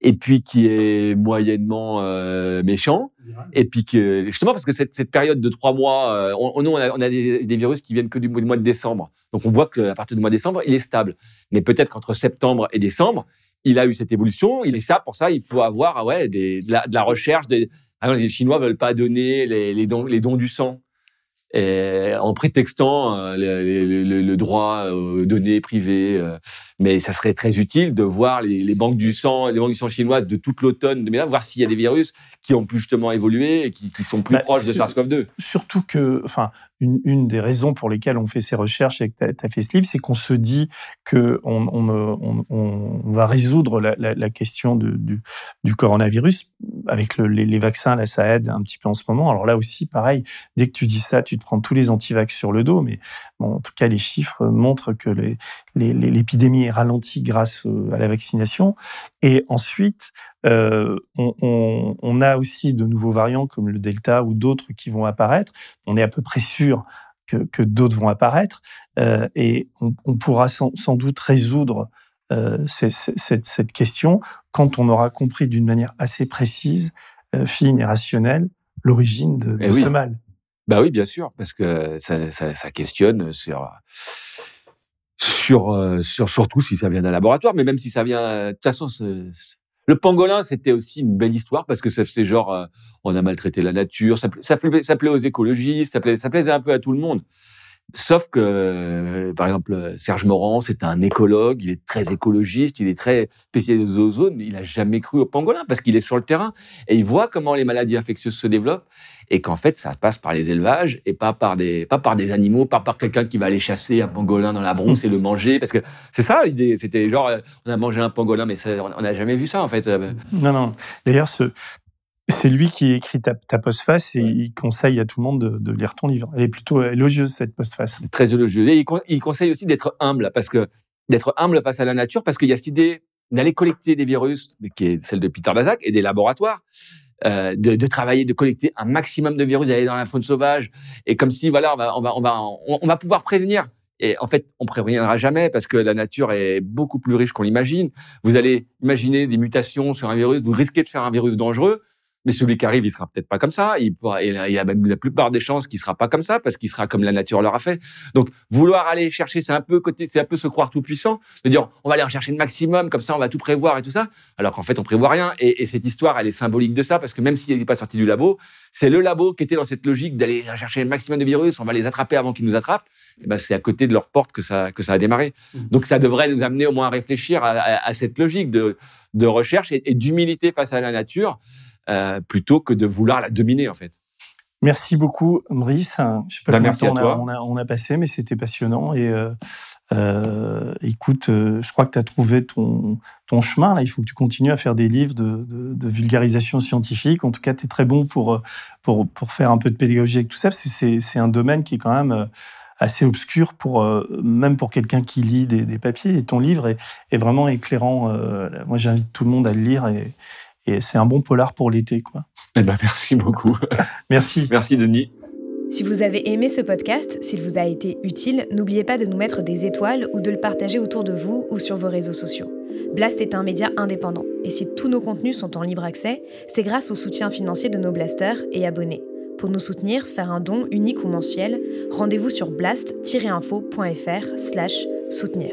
et puis qui est moyennement euh, méchant et puis que justement parce que cette, cette période de trois mois, euh, on, on- nous, on a, on a des, des virus qui viennent que du, mois- du mois de décembre, donc on voit qu'à partir du mois de décembre il est stable, mais peut-être qu'entre septembre et décembre il a eu cette évolution, il est ça pour ça il faut avoir ah ouais des, de, la, de la recherche, des, exemple, les Chinois veulent pas donner les, les dons, les dons du sang. Et en prétextant euh, le, le- le- le droit aux données privées. euh, mais ça serait très utile de voir les, les banques du sang, les banques du sang chinoises de toute l'automne, de voir s'il y a des virus qui ont pu justement évoluer et qui, qui sont plus Bah, proches de sur- SARS-CoV-2. Surtout que, enfin, une, une des raisons pour lesquelles on fait ces recherches et que tu as fait ce livre, c'est qu'on se dit que on, on, on, on- on va résoudre la, la- la question de- du, du coronavirus. Avec le- les, les vaccins, là, ça aide un petit peu en ce moment. Alors là aussi, pareil, dès que tu dis ça, tu te prends tous les antivax sur le dos. Mais bon, en tout cas, les chiffres montrent que les- l'épidémie est ralentie grâce à la vaccination. Et ensuite, euh, on, on- on a aussi de nouveaux variants comme le Delta ou d'autres qui vont apparaître. On est à peu près sûr que, que d'autres vont apparaître euh, et on, on pourra sans, sans doute résoudre euh, ces- ces- cette, cette question quand on aura compris d'une manière assez précise, fine et rationnelle l'origine de, de Eh oui. ce mal. Bah oui, bien sûr, parce que ça, ça, ça questionne sur sur euh, sur surtout si ça vient d'un laboratoire, mais même si ça vient, euh, de toute façon, le pangolin, c'était aussi une belle histoire parce que c'est genre, euh, on a maltraité la nature, ça, ça, plaît aux écologistes, ça, plaisait, ça plaisait un peu à tout le monde. Sauf que, euh, par exemple, Serge Morand, c'est un écologue, il est très écologiste, il est très spécialisé aux zones, il a jamais cru au pangolin parce qu'il est sur le terrain et il voit comment les maladies infectieuses se développent et qu'en fait, ça passe par les élevages et pas par des, pas par des animaux, pas par quelqu'un qui va aller chasser un pangolin dans la brousse et le manger. Parce que c'est ça l'idée. C'était genre, euh, on a mangé un pangolin, mais ça, on n'a jamais vu ça en fait. Euh, Non, non. D'ailleurs, ce, c'est lui qui écrit ta, ta postface et Ouais. il conseille à tout le monde de, de lire ton livre. Elle est plutôt élogieuse, cette postface. très élogieux. Et il, con- il conseille aussi d'être humble, parce que d'être humble face à la nature, parce qu'il y a cette idée d'aller collecter des virus, qui est celle de Peter Daszak, et des laboratoires, euh, de, de travailler, de collecter un maximum de virus, d'aller dans la faune sauvage, et comme si voilà, on va, on va, on va, on, on va pouvoir prévenir. Et en fait, on préviendra jamais parce que la nature est beaucoup plus riche qu'on l'imagine. Vous allez imaginer des mutations sur un virus, vous risquez de faire un virus dangereux. Mais celui qui arrive, il sera peut-être pas comme ça. Il, il y a même la plupart des chances qu'il sera pas comme ça parce qu'il sera comme la nature leur a fait. Donc, vouloir aller chercher, c'est un peu côté, c'est un peu se croire tout puissant, de dire on va aller en chercher le maximum, comme ça on va tout prévoir et tout ça, alors qu'en fait on prévoit rien. Et, cette histoire, elle est symbolique de ça parce que même s'il n'est pas sorti du labo, c'est le labo qui était dans cette logique d'aller chercher le maximum de virus, on va les attraper avant qu'ils nous attrapent. Et ben, c'est à côté de leur porte que ça, que ça a démarré. Mmh. Donc, ça devrait nous amener au moins à réfléchir à, cette logique de, de recherche et d'humilité face à la nature. Euh, plutôt que de vouloir la dominer en fait. Merci beaucoup, Maurice. Je sais pas bah, merci à toi. On, a, on, a, passé, mais c'était passionnant. Et euh, euh, écoute, je crois que tu as trouvé ton, ton chemin. Là. Il faut que tu continues à faire des livres de, de, vulgarisation scientifique. En tout cas, tu es très bon pour, pour, pour, faire un peu de pédagogie avec tout ça. C'est un domaine qui est quand même assez obscur pour même pour quelqu'un qui lit des, des, papiers. Et ton livre est, est vraiment éclairant. moi, j'invite tout le monde à le lire et, et c'est un bon polar pour l'été, quoi. Eh ben, merci beaucoup. [laughs] merci. Merci, Denis. Si vous avez aimé ce podcast, s'il vous a été utile, n'oubliez pas de nous mettre des étoiles ou de le partager autour de vous ou sur vos réseaux sociaux. Blast est un média indépendant, et si tous nos contenus sont en libre accès, c'est grâce au soutien financier de nos blasters et abonnés. Pour nous soutenir, faire un don unique ou mensuel, rendez-vous sur blast-info.fr slash soutenir.